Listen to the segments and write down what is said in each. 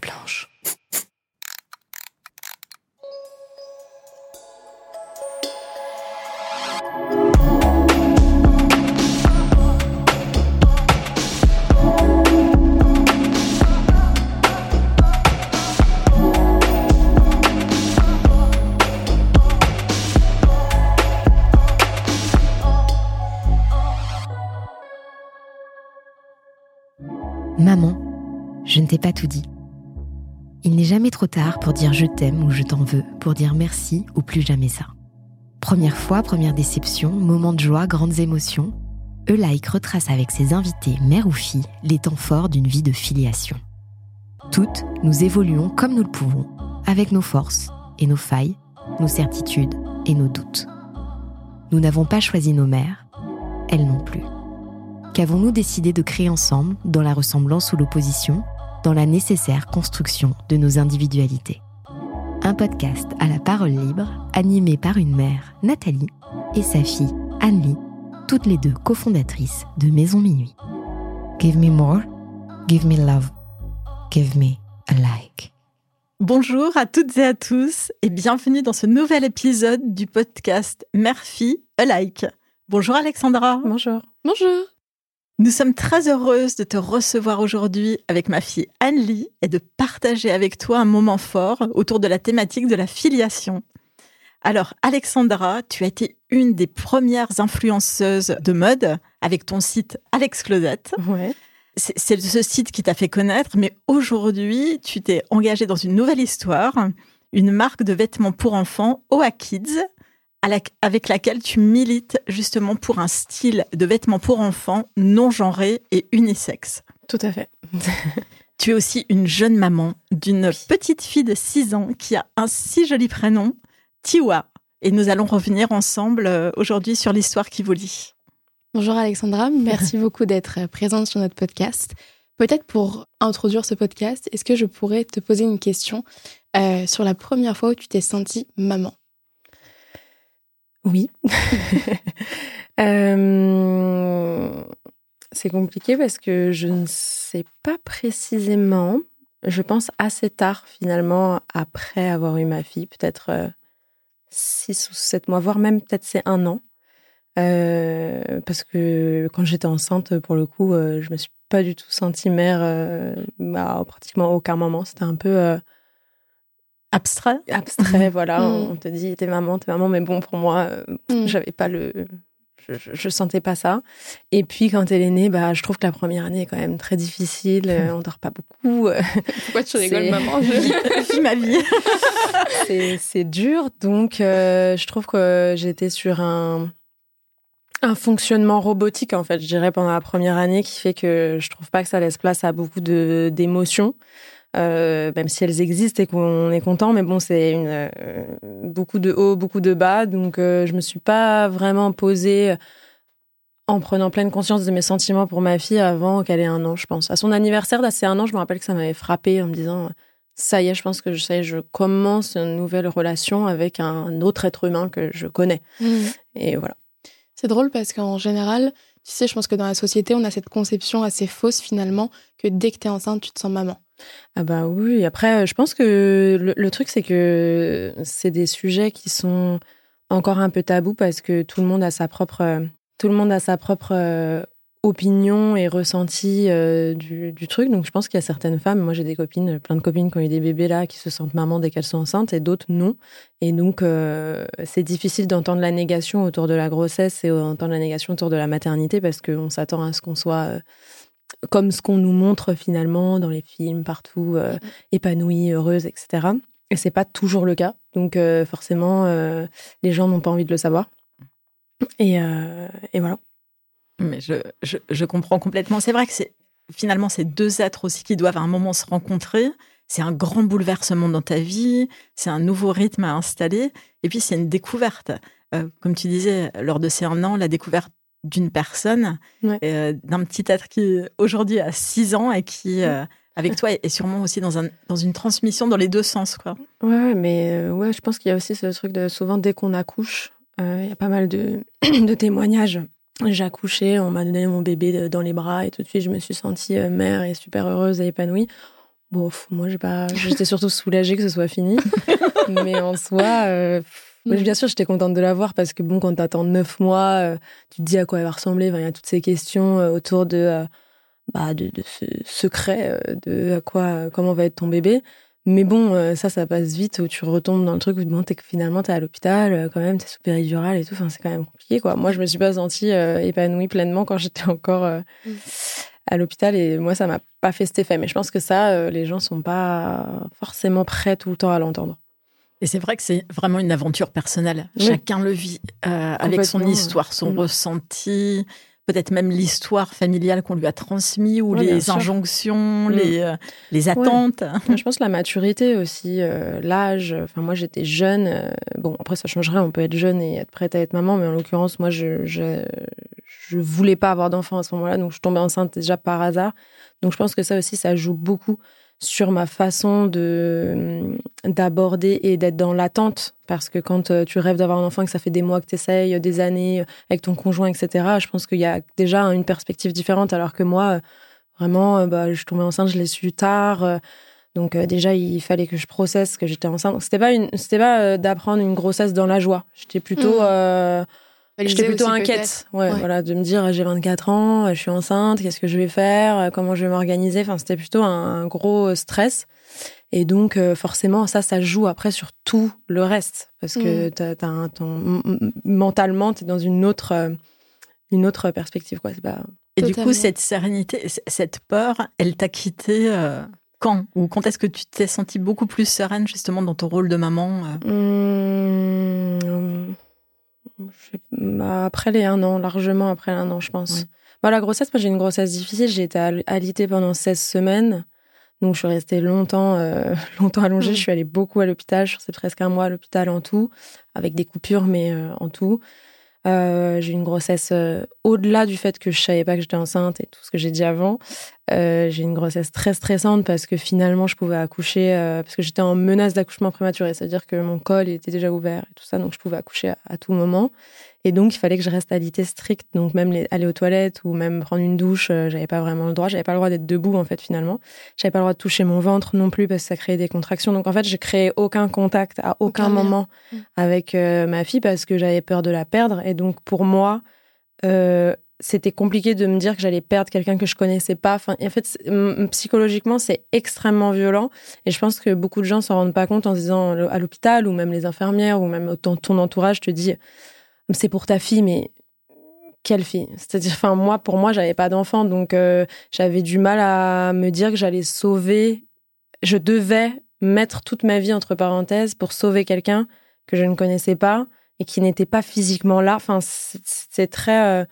blanche. Maman, je ne t'ai pas tout dit. Jamais trop tard pour dire je t'aime ou je t'en veux, pour dire merci ou plus jamais ça. Première fois, première déception, moment de joie, grandes émotions, E-Like retrace avec ses invités, mère ou fille, les temps forts d'une vie de filiation. Toutes, nous évoluons comme nous le pouvons, avec nos forces et nos failles, nos certitudes et nos doutes. Nous n'avons pas choisi nos mères, elles non plus. Qu'avons-nous décidé de créer ensemble, dans la ressemblance ou l'opposition, dans la nécessaire construction de nos individualités Un podcast à la parole libre, animé par une mère, Nathalie, et sa fille, Anne-Lie, toutes les deux cofondatrices de Maison Minuit. Give me more, give me love, give me a like. Bonjour à toutes et à tous et bienvenue dans ce nouvel épisode du podcast Mère-Fille Alike. Bonjour Alexandra. Bonjour. Bonjour. Nous sommes très heureuses de te recevoir aujourd'hui avec ma fille Anne-Lie et de partager avec toi un moment fort autour de la thématique de la filiation. Alors, Alexandra, tu as été une des premières influenceuses de mode avec ton site Alex Closet. Ouais. C'est ce site qui t'a fait connaître, mais aujourd'hui, tu t'es engagée dans une nouvelle histoire, une marque de vêtements pour enfants, Oa Kids, avec laquelle tu milites justement pour un style de vêtements pour enfants non genré et unisexe. Tout à fait. Tu es aussi une jeune maman d'une petite fille de 6 ans qui a un si joli prénom, Tiwa. Et nous allons revenir ensemble euh, aujourd'hui sur l'histoire qui vous lie. Bonjour Alexandra, merci beaucoup d'être présente sur notre podcast. Peut-être pour introduire ce podcast, est-ce que je pourrais te poser une question euh, sur la première fois où tu t'es sentie maman? Oui. Euh, c'est compliqué parce que je ne sais pas précisément. Je pense assez tard finalement après avoir eu ma fille, peut-être euh, six ou sept mois, voire même peut-être c'est un an. Euh, parce que quand j'étais enceinte, pour le coup, euh, je me suis pas du tout sentie mère euh, à pratiquement aucun moment. C'était un peu euh, Abstrait abstrait, voilà. Mhm. On te dit t'es maman, t'es maman, mais bon pour moi, euh, Mm. j'avais pas le je, je, je sentais pas ça et puis quand elle est née bah je trouve que la première année est quand même très difficile euh, on dort pas beaucoup euh, Pourquoi tu rigoles, maman maman Vis ma vie. c'est c'est dur donc euh, je trouve que j'étais sur un un fonctionnement robotique en fait je dirais pendant la première année qui fait que je trouve pas que ça laisse place à beaucoup de d'émotions euh, même si elles existent et qu'on est content mais bon c'est une euh, beaucoup de hauts beaucoup de bas donc euh, je me suis pas vraiment posée en prenant pleine conscience de mes sentiments pour ma fille avant qu'elle ait un an je pense à son anniversaire d'assez un an je me rappelle que ça m'avait frappé en me disant ça y est je pense que je sais je commence une nouvelle relation avec un autre être humain que je connais Mm. et voilà C'est drôle parce qu'en général, tu sais, je pense que dans la société, on a cette conception assez fausse finalement que dès que t'es enceinte, tu te sens maman. Ah bah oui, après, je pense que le, truc, c'est que c'est des sujets qui sont encore un peu tabous parce que tout le monde a sa propre, tout le monde a sa propre euh, opinion et ressenti euh, du, truc. Donc je pense qu'il y a certaines femmes, moi j'ai des copines, plein de copines qui ont eu des bébés là, qui se sentent maman dès qu'elles sont enceintes et d'autres non. Et donc euh, c'est difficile d'entendre la négation autour de la grossesse et d'entendre la négation autour de la maternité parce qu'on s'attend à ce qu'on soit... comme ce qu'on nous montre finalement dans les films, partout, euh, épanouie, heureuse, etc. Et c'est pas toujours le cas. Donc euh, forcément, euh, les gens n'ont pas envie de le savoir. Et, et voilà. Mais je, je, je comprends complètement. C'est vrai que c'est finalement ces deux êtres aussi qui doivent à un moment se rencontrer. C'est un grand bouleversement dans ta vie, c'est un nouveau rythme à installer, et puis c'est une découverte. Euh, comme tu disais, lors de ces un an, la découverte d'une personne, Ouais. euh, d'un petit être qui aujourd'hui a six ans et qui, euh, avec toi, est sûrement aussi dans, un, dans une transmission dans les deux sens. Quoi. Ouais, mais euh, ouais, je pense qu'il y a aussi ce truc de souvent dès qu'on accouche, euh, il y a pas mal de, de témoignages. J'ai accouché, on m'a donné mon bébé dans les bras et tout de suite je me suis sentie euh, mère et super heureuse et épanouie. Bon, moi, j'ai pas. J'étais surtout soulagée que ce soit fini. mais en soi, euh, bien sûr, j'étais contente de l'avoir parce que bon, quand t'attends neuf mois, euh, tu te dis à quoi elle va ressembler. Il y a toutes ces questions euh, autour de, bah, de, de, ce secret de à quoi, comment va être ton bébé. Mais bon, ça, ça passe vite où tu retombes dans le truc où bon, es, finalement, t'es à l'hôpital, quand même, t'es sous péridurale et tout. Enfin, c'est quand même compliqué, quoi. Moi, je me suis pas sentie épanouie pleinement quand j'étais encore mm. à l'hôpital et moi, ça m'a pas fait cet effet. Mais je pense que ça, les gens sont pas forcément prêts tout le temps à l'entendre. Et c'est vrai que c'est vraiment une aventure personnelle. Chacun le vit euh, avec son histoire, son mm. ressenti, peut-être même l'histoire familiale qu'on lui a transmise ou les injonctions, mm. les, euh, les attentes. Je pense la maturité aussi, euh, l'âge. Enfin, moi, j'étais jeune. bon, après, ça changerait. On peut être jeune et être prête à être maman, mais en l'occurrence, moi, je, je, je voulais pas avoir d'enfant à ce moment-là, donc je tombais enceinte déjà par hasard. Donc, je pense que ça aussi, ça joue beaucoup sur ma façon de d'aborder et d'être dans l'attente parce que quand euh, tu rêves d'avoir un enfant que ça fait des mois que tu essayes, des années euh, avec ton conjoint, etc. Je pense qu'il y a déjà une perspective différente alors que moi, euh, vraiment, bah, je suis tombée enceinte, je l'ai su tard. Donc déjà, il fallait que je processe que j'étais enceinte. C'était pas une, c'était pas d'apprendre une grossesse dans la joie. J'étais plutôt mmh. J'étais plutôt inquiète, ouais, voilà, de me dire j'ai 24 ans, je suis enceinte, qu'est-ce que je vais faire, comment je vais m'organiser? Enfin, c'était plutôt un, gros stress. Et donc, euh, forcément, ça, ça joue après sur tout le reste, parce que t'as, t'as ton, mentalement, t'es dans une autre, euh, une autre perspective, quoi. Pas... Et du coup, cette sérénité, cette peur, elle t'a quitté euh, quand? Ou quand est-ce que tu t'es sentie beaucoup plus sereine, justement, dans ton rôle de maman mmh, après les un an, largement après un an, je pense. Bah, la grossesse, moi j'ai une grossesse difficile. J'ai été alitée pendant 16 semaines. Donc je suis restée longtemps, euh, longtemps allongée. Mmh. Je suis allée beaucoup à l'hôpital. Je suis restée presque un mois à l'hôpital en tout, avec des coupures, mais euh, en tout. Euh, j'ai une grossesse euh, au-delà du fait que je savais pas que j'étais enceinte et tout ce que j'ai dit avant. Euh, j'ai une grossesse très stressante parce que finalement je pouvais accoucher parce que j'étais en menace d'accouchement prématuré, c'est-à-dire que mon col était déjà ouvert et tout ça, donc je pouvais accoucher à tout moment. Et donc, il fallait que je reste à alité stricte. Donc, même aller aux toilettes ou même prendre une douche, euh, j'avais pas vraiment le droit. J'avais pas le droit d'être debout, en fait, finalement. J'avais pas le droit de toucher mon ventre non plus parce que ça créait des contractions. Donc, en fait, j'ai créé aucun contact à aucun, moment mm. avec euh, ma fille parce que j'avais peur de la perdre. Et donc, pour moi, euh, c'était compliqué de me dire que j'allais perdre quelqu'un que je connaissais pas. Enfin, en fait, psychologiquement, c'est extrêmement violent. Et je pense que beaucoup de gens s'en rendent pas compte en se disant à l'hôpital ou même les infirmières ou même ton, ton entourage te dit c'est pour ta fille, mais quelle fille? C'est-à-dire, enfin, moi, pour moi, j'avais pas d'enfant, donc euh, j'avais du mal à me dire que j'allais sauver. Je devais mettre toute ma vie entre parenthèses pour sauver quelqu'un que je ne connaissais pas et qui n'était pas physiquement là. Enfin, c'est très euh,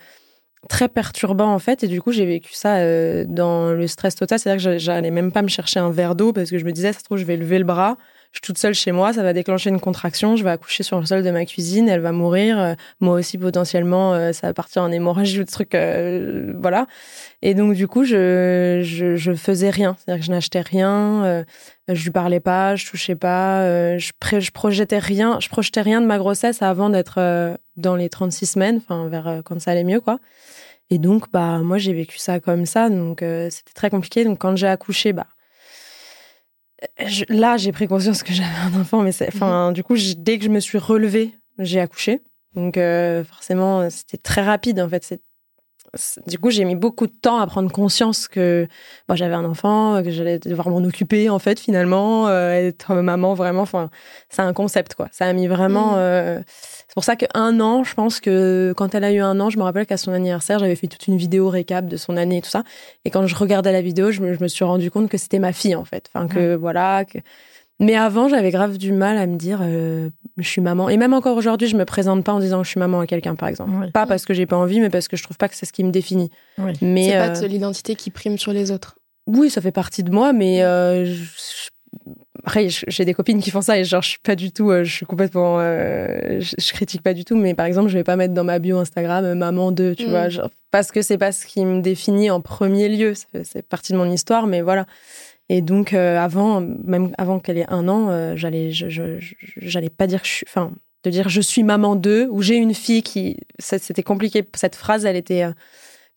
très perturbant en fait. Et du coup, j'ai vécu ça euh, dans le stress total. C'est-à-dire que j'allais même pas me chercher un verre d'eau parce que je me disais, ça se trouve, je vais lever le bras je suis toute seule chez moi, ça va déclencher une contraction, je vais accoucher sur le sol de ma cuisine, elle va mourir, euh, moi aussi potentiellement, euh, ça va partir en hémorragie ou de trucs, euh, voilà. Et donc du coup, je, je, faisais rien, c'est-à-dire que je n'achetais rien, je lui parlais pas, je touchais pas, je, je projetais rien, je projetais rien de ma grossesse avant d'être dans les 36 semaines, enfin vers quand ça allait mieux, quoi. Et donc, bah, moi, j'ai vécu ça comme ça, donc c'était très compliqué. Donc, quand j'ai accouché, bah, là, j'ai pris conscience que j'avais un enfant, mais enfin, mhm. du coup, dès que je me suis relevée, j'ai accouché. Donc, euh, forcément, c'était très rapide, en fait. Du coup, j'ai mis beaucoup de temps à prendre conscience que bon, j'avais un enfant, que j'allais devoir m'en occuper, en fait, finalement, euh, être maman, vraiment. Enfin, c'est un concept, quoi. Ça a mis vraiment. Mhm. Euh, c'est pour ça qu'un an, je pense que quand elle a eu un an, je me rappelle qu'à son anniversaire, j'avais fait toute une vidéo récap de son année et tout ça. Et quand je regardais la vidéo, je me, suis rendu compte que c'était ma fille, en fait. Enfin, que voilà. Que... Mais avant, j'avais grave du mal à me dire, euh, je suis maman. Et même encore aujourd'hui, je me présente pas en disant que je suis maman à quelqu'un, par exemple. Pas parce que j'ai pas envie, mais parce que je trouve pas que c'est ce qui me définit. Mais c'est pas euh, l'identité qui prime sur les autres. Oui, ça fait partie de moi, mais euh, je, après, j'ai des copines qui font ça et genre, je suis pas du tout, euh, je suis complètement, euh, je, critique pas du tout, mais par exemple, je vais pas mettre dans ma bio Instagram maman de, tu mm. vois, genre, parce que c'est pas ce qui me définit en premier lieu, c'est partie de mon histoire, mais voilà. Et donc, avant, même avant qu'elle ait un an, j'allais, j'allais pas dire que je suis, enfin, de dire je suis maman de, ou j'ai une fille qui, c'était compliqué. Cette phrase, elle était,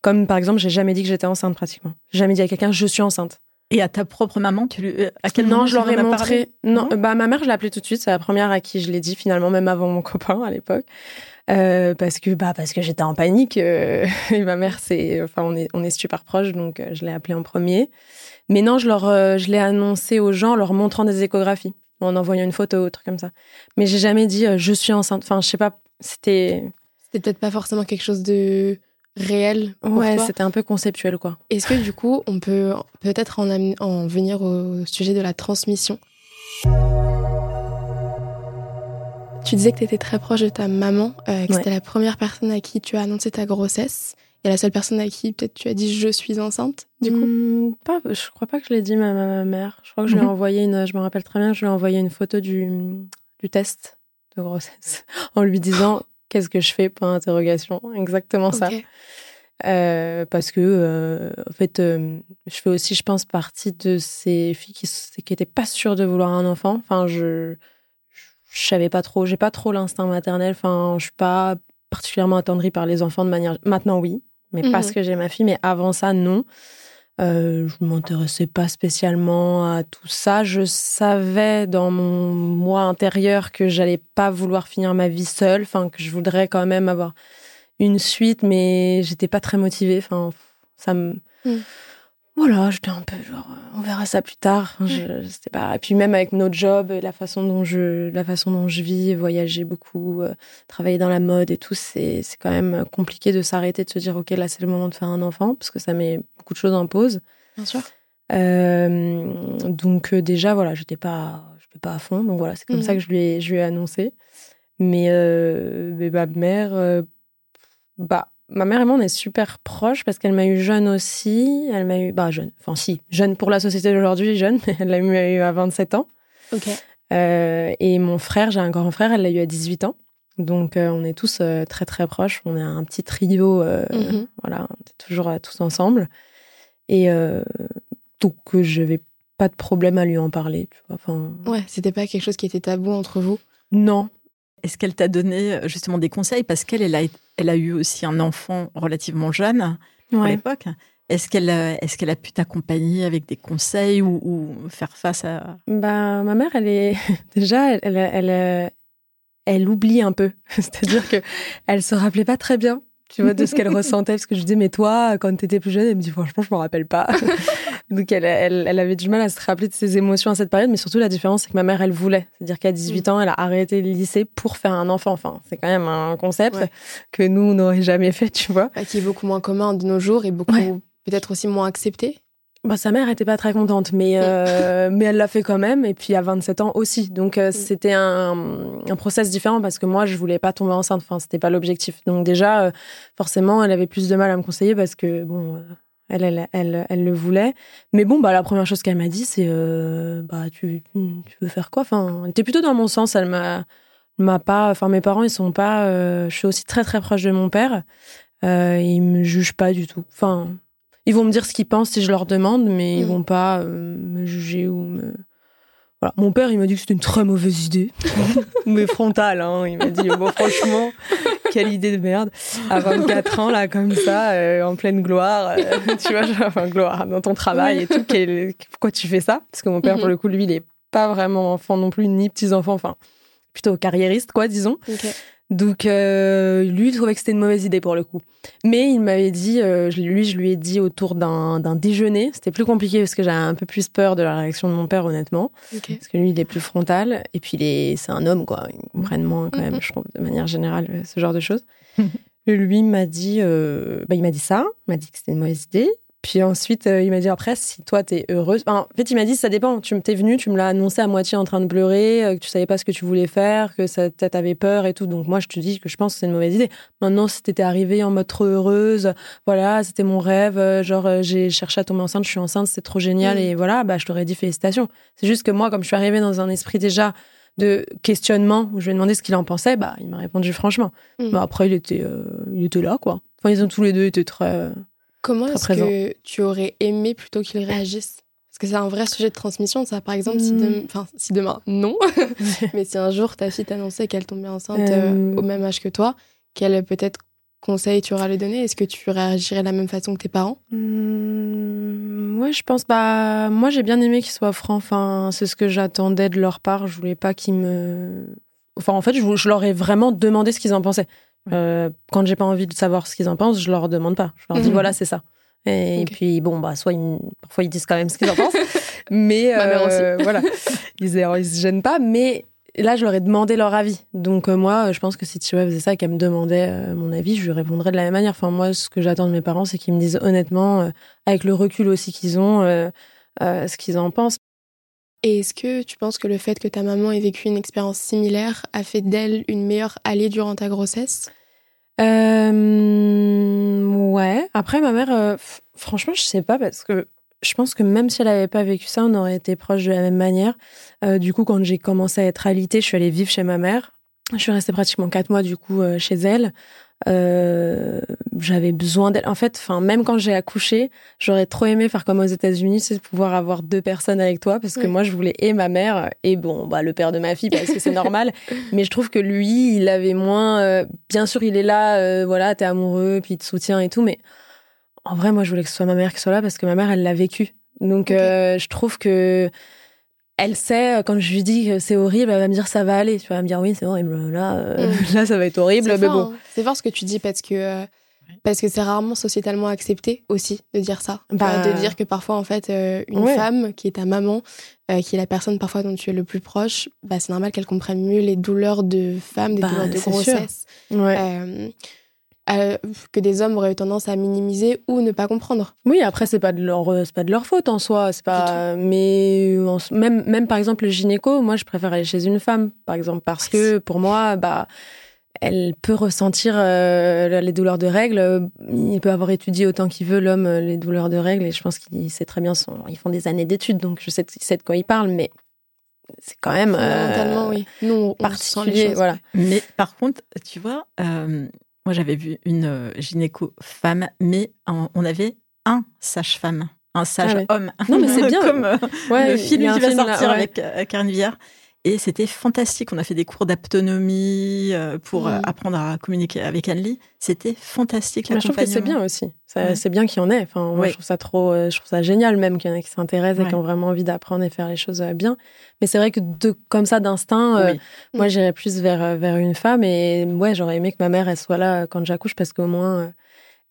comme par exemple, j'ai jamais dit que j'étais enceinte pratiquement. J'ai jamais dit à quelqu'un je suis enceinte. Et à ta propre maman, tu lui, à quel non, moment je leur ai montré. Non, Non? bah ma mère, je l'ai appelée tout de suite. C'est la première à qui je l'ai dit finalement, même avant mon copain à l'époque, Euh, parce que bah parce que j'étais en panique. euh, et ma mère, c'est, enfin, on est on est super proches, donc euh, je l'ai appelée en premier. Mais non, je leur, euh, je l'ai annoncé aux gens en leur montrant des échographies, en envoyant une photo, truc comme ça. Mais j'ai jamais dit euh, je suis enceinte. Enfin, je sais pas. C'était C'était peut-être pas forcément quelque chose de réel pour ouais, toi. c'était un peu conceptuel quoi. Est-ce que du coup, on peut peut-être en, am- en venir au sujet de la transmission? Tu disais que tu étais très proche de ta maman, euh, que Ouais. c'était la première personne à qui tu as annoncé ta grossesse et la seule personne à qui peut-être tu as dit je suis enceinte, du coup. Hmm, pas, je crois pas que je l'ai dit à ma, ma mère. Je crois que je lui ai Mhm. envoyé une. Je me rappelle très bien. Je lui ai envoyé une photo du du test de grossesse en lui disant qu'est-ce que je fais? Pour interrogation. Exactement ça. Euh, parce que euh, en fait, euh, je fais aussi, je pense, partie de ces filles qui qui étaient pas sûres de vouloir un enfant. Enfin, je je savais pas trop. J'ai pas trop l'instinct maternel. Enfin, je suis pas particulièrement attendrie par les enfants de manière. Maintenant, oui, mais Mhm. parce que j'ai ma fille. Mais avant ça, non. Euh, je m'intéressais pas spécialement à tout ça. Je savais dans mon moi intérieur que j'allais pas vouloir finir ma vie seule. Enfin, que je voudrais quand même avoir une suite, mais j'étais pas très motivée. Enfin, ça me. Mm. Voilà, j'étais un peu genre, euh, on verra ça plus tard. Je, c'était pas. Et puis même avec notre job, la façon dont je, la façon dont je vis, voyager beaucoup, euh, travailler dans la mode et tout, c'est, c'est quand même compliqué de s'arrêter, de se dire, ok, là c'est le moment de faire un enfant, parce que ça met beaucoup de choses en pause. Bien sûr. Euh, donc euh, déjà voilà, j'étais pas, j'étais pas à fond. Donc voilà, c'est comme ça que je lui ai, je lui ai annoncé. Mais, mais ma mère, bah ma mère et moi on est super proches parce qu'elle m'a eu jeune aussi. Elle m'a eu, bah jeune, enfin si, jeune pour la société d'aujourd'hui, jeune, mais elle l'a eu à 27 ans. Ok. Euh, et mon frère, j'ai un grand frère, elle l'a eu à 18 ans. Donc euh, on est tous euh, très très proches. On est un petit trio. euh, Mhm. Voilà, on est toujours euh, tous ensemble. Et euh, donc euh, j'avais pas de problème à lui en parler. Tu vois. Enfin, Ouais, c'était pas quelque chose qui était tabou entre vous? non. Est-ce qu'elle t'a donné justement des conseils? Parce qu'elle elle a, elle a eu aussi un enfant relativement jeune à l'époque. Est-ce qu'elle a, est qu'elle a pu t'accompagner avec des conseils ou, ou faire face à... Bah, ma mère, elle est déjà, elle, elle, elle, euh, elle oublie un peu. C'est-à-dire que elle se rappelait pas très bien, tu vois, de ce qu'elle ressentait. Parce que je disais, mais toi, quand t'étais plus jeune, elle me dit, franchement, je me rappelle pas. Donc, elle, elle, elle avait du mal à se rappeler de ses émotions à cette période. Mais surtout, la différence, c'est que ma mère, elle voulait. C'est-à-dire qu'à 18 ans, elle a arrêté le lycée pour faire un enfant. Enfin, c'est quand même un concept Ouais. que nous, on n'aurait jamais fait, tu vois. Bah, qui est beaucoup moins commun de nos jours et beaucoup Ouais. peut-être aussi moins accepté. Bah, sa mère était pas très contente, mais, euh, mais elle l'a fait quand même, et puis à 27 ans aussi. Donc euh, c'était un, un process différent parce que moi, je voulais pas tomber enceinte, enfin, c'était pas l'objectif. Donc déjà, euh, forcément, elle avait plus de mal à me conseiller parce que, bon, elle, elle, elle, elle le voulait. Mais bon, bah, la première chose qu'elle m'a dit, c'est, euh, bah, tu, tu veux faire quoi? Enfin, elle était plutôt dans mon sens, elle m'a m'a pas enfin mes parents ils sont pas euh, je suis aussi très très proche de mon père euh, ils me jugent pas du tout enfin ils vont me dire ce qu'ils pensent si je leur demande, mais ils Mm. vont pas euh, me juger ou me. Voilà. Mon père, il m'a dit que c'était une très mauvaise idée, mais frontale. Hein. Il m'a dit, bon, franchement, quelle idée de merde. À 24 ans, là, comme ça, euh, en pleine gloire, euh, tu vois, genre, enfin, gloire dans ton travail et tout. quel- Pourquoi tu fais ça? Parce que mon père, Mhm. pour le coup, lui, il est pas vraiment enfant non plus, ni petits-enfants, enfin, plutôt carriériste, quoi, disons. Donc, euh, lui, il trouvait que c'était une mauvaise idée pour le coup. Mais il m'avait dit, euh, lui, je lui ai dit autour d'un d'un déjeuner. C'était plus compliqué parce que j'avais un peu plus peur de la réaction de mon père, honnêtement. Parce que lui, il est plus frontal. Et puis, il est- c'est un homme, quoi. Ils comprennent moins, quand même, Mhm. je trouve, de manière générale, euh, ce genre de choses. Lui il m'a dit, euh, bah, il m'a dit ça. Il m'a dit que c'était une mauvaise idée. Puis ensuite, euh, il m'a dit après, si toi, t'es heureuse. Enfin, en fait, il m'a dit, ça dépend. Tu t'es venu, tu me l'as annoncé à moitié en train de pleurer, euh, que tu savais pas ce que tu voulais faire, que ça t'avais peur et tout. Donc, moi, je te dis que je pense que c'est une mauvaise idée. Maintenant, si t'étais arrivée en mode trop heureuse, voilà, c'était mon rêve, euh, genre, j'ai cherché à tomber enceinte, je suis enceinte, c'est trop génial, Mm. et voilà, bah, je t'aurais dit félicitations. C'est juste que moi, comme je suis arrivée dans un esprit déjà de questionnement, où je lui ai demandé ce qu'il en pensait, bah, il m'a répondu franchement. Mm. Bah, après, il était, euh, il était là, quoi. Enfin, ils ont tous les deux été très. Comment est-ce que tu aurais aimé plutôt qu'il réagisse? Parce que c'est un vrai sujet de transmission, ça. Par exemple, si, Mm. enfin, si demain, non. Mais si un jour ta fille t'annonçait qu'elle tombait enceinte euh, Euh. au même âge que toi, quel peut-être conseil tu auras à lui donner? Est-ce que tu réagirais de la même façon que tes parents? Hmm, Ouais, je pense. Bah, moi, j'ai bien aimé qu'ils soient francs. Enfin, c'est ce que j'attendais de leur part. Je voulais pas qu'ils me. Enfin, en fait, je, je leur ai vraiment demandé ce qu'ils en pensaient. Euh, quand j'ai pas envie de savoir ce qu'ils en pensent, je leur demande pas. Je leur dis Mhm. voilà, c'est ça. Et, puis bon, bah, soit ils, parfois ils disent quand même ce qu'ils en pensent, mais euh, voilà, ils, ils se gênent pas. Mais là, je leur ai demandé leur avis. Donc euh, moi, je pense que si Chihuahua faisait ça, qu'elle me demandait euh, mon avis, je lui répondrais de la même manière. Enfin moi, ce que j'attends de mes parents, c'est qu'ils me disent honnêtement, euh, avec le recul aussi qu'ils ont, ce qu'ils en pensent. Et est-ce que tu penses que le fait que ta maman ait vécu une expérience similaire a fait d'elle une meilleure alliée durant ta grossesse? Euh, ouais. Après, ma mère, euh, franchement, je sais pas parce que je pense que même si elle avait pas vécu ça, on aurait été proches de la même manière. Euh, du coup, quand j'ai commencé à être alitée, je suis allée vivre chez ma mère. Je suis restée pratiquement quatre mois du coup euh, chez elle. Euh, j'avais besoin d'elle. En fait, enfin, même quand j'ai accouché, j'aurais trop aimé faire comme aux États-Unis, c'est de pouvoir avoir deux personnes avec toi, parce que moi, je voulais et ma mère et bon, bah le père de ma fille, parce que c'est normal. Mais je trouve que lui, il avait moins. euh, bien sûr, il est là, euh, voilà, t'es amoureux, puis il te soutient et tout, mais en vrai, moi, je voulais que ce soit ma mère qui soit là parce que ma mère, elle l'a vécu. Donc, je trouve que elle sait, euh, quand je lui dis que c'est horrible, elle va me dire ça va aller. Tu vas me dire oui, c'est horrible. Là, euh, Mm. là, ça va être horrible. C'est Mais fort, bon. hein. C'est fort ce que tu dis parce que euh, parce que c'est rarement sociétalement accepté aussi de dire ça. Bah. Euh, de dire que parfois en fait euh, une Ouais. femme qui est ta maman, euh, qui est la personne parfois dont tu es le plus proche, bah c'est normal qu'elle comprenne mieux les douleurs de femme, des Bah, douleurs de grossesse, Ouais. Euh, euh, que des hommes auraient eu tendance à minimiser ou ne pas comprendre. Oui, après c'est pas de leur euh, c'est pas de leur faute en soi, c'est pas mais en s- même même par exemple le gynéco, moi je préfère aller chez une femme par exemple parce que pour moi bah elle peut ressentir euh, les douleurs de règles, il peut avoir étudié autant qu'il veut l'homme euh, les douleurs de règles et je pense qu'il sait très bien son ils font des années d'études donc je sais, il sait de quoi il parle mais c'est quand même euh, oui. Nous, on, on sent les particulier, choses. voilà. Mais par contre, tu vois, euh, moi j'avais vu une euh, gynéco femme, mais on avait un sage-femme, un sage Ah ouais. homme. Non, mais c'est bien. Comme euh, Ouais, le il film qui va là, sortir ouais. avec euh, Karen Viard. Et c'était fantastique. On a fait des cours d'aptonomie euh, pour euh, apprendre à communiquer avec Anne-Lie. C'était fantastique. Mais je trouve que c'est bien aussi. Ouais. C'est bien qu'il y en ait. Enfin, moi, Ouais. je trouve ça trop, euh, je trouve ça génial même qu'il y en ait qui s'intéressent et qui ont vraiment envie d'apprendre et faire les choses bien. Mais c'est vrai que de, comme ça, d'instinct, euh, moi, j'irais plus vers, vers une femme. Et ouais, j'aurais aimé que ma mère, elle soit là quand j'accouche parce qu'au moins,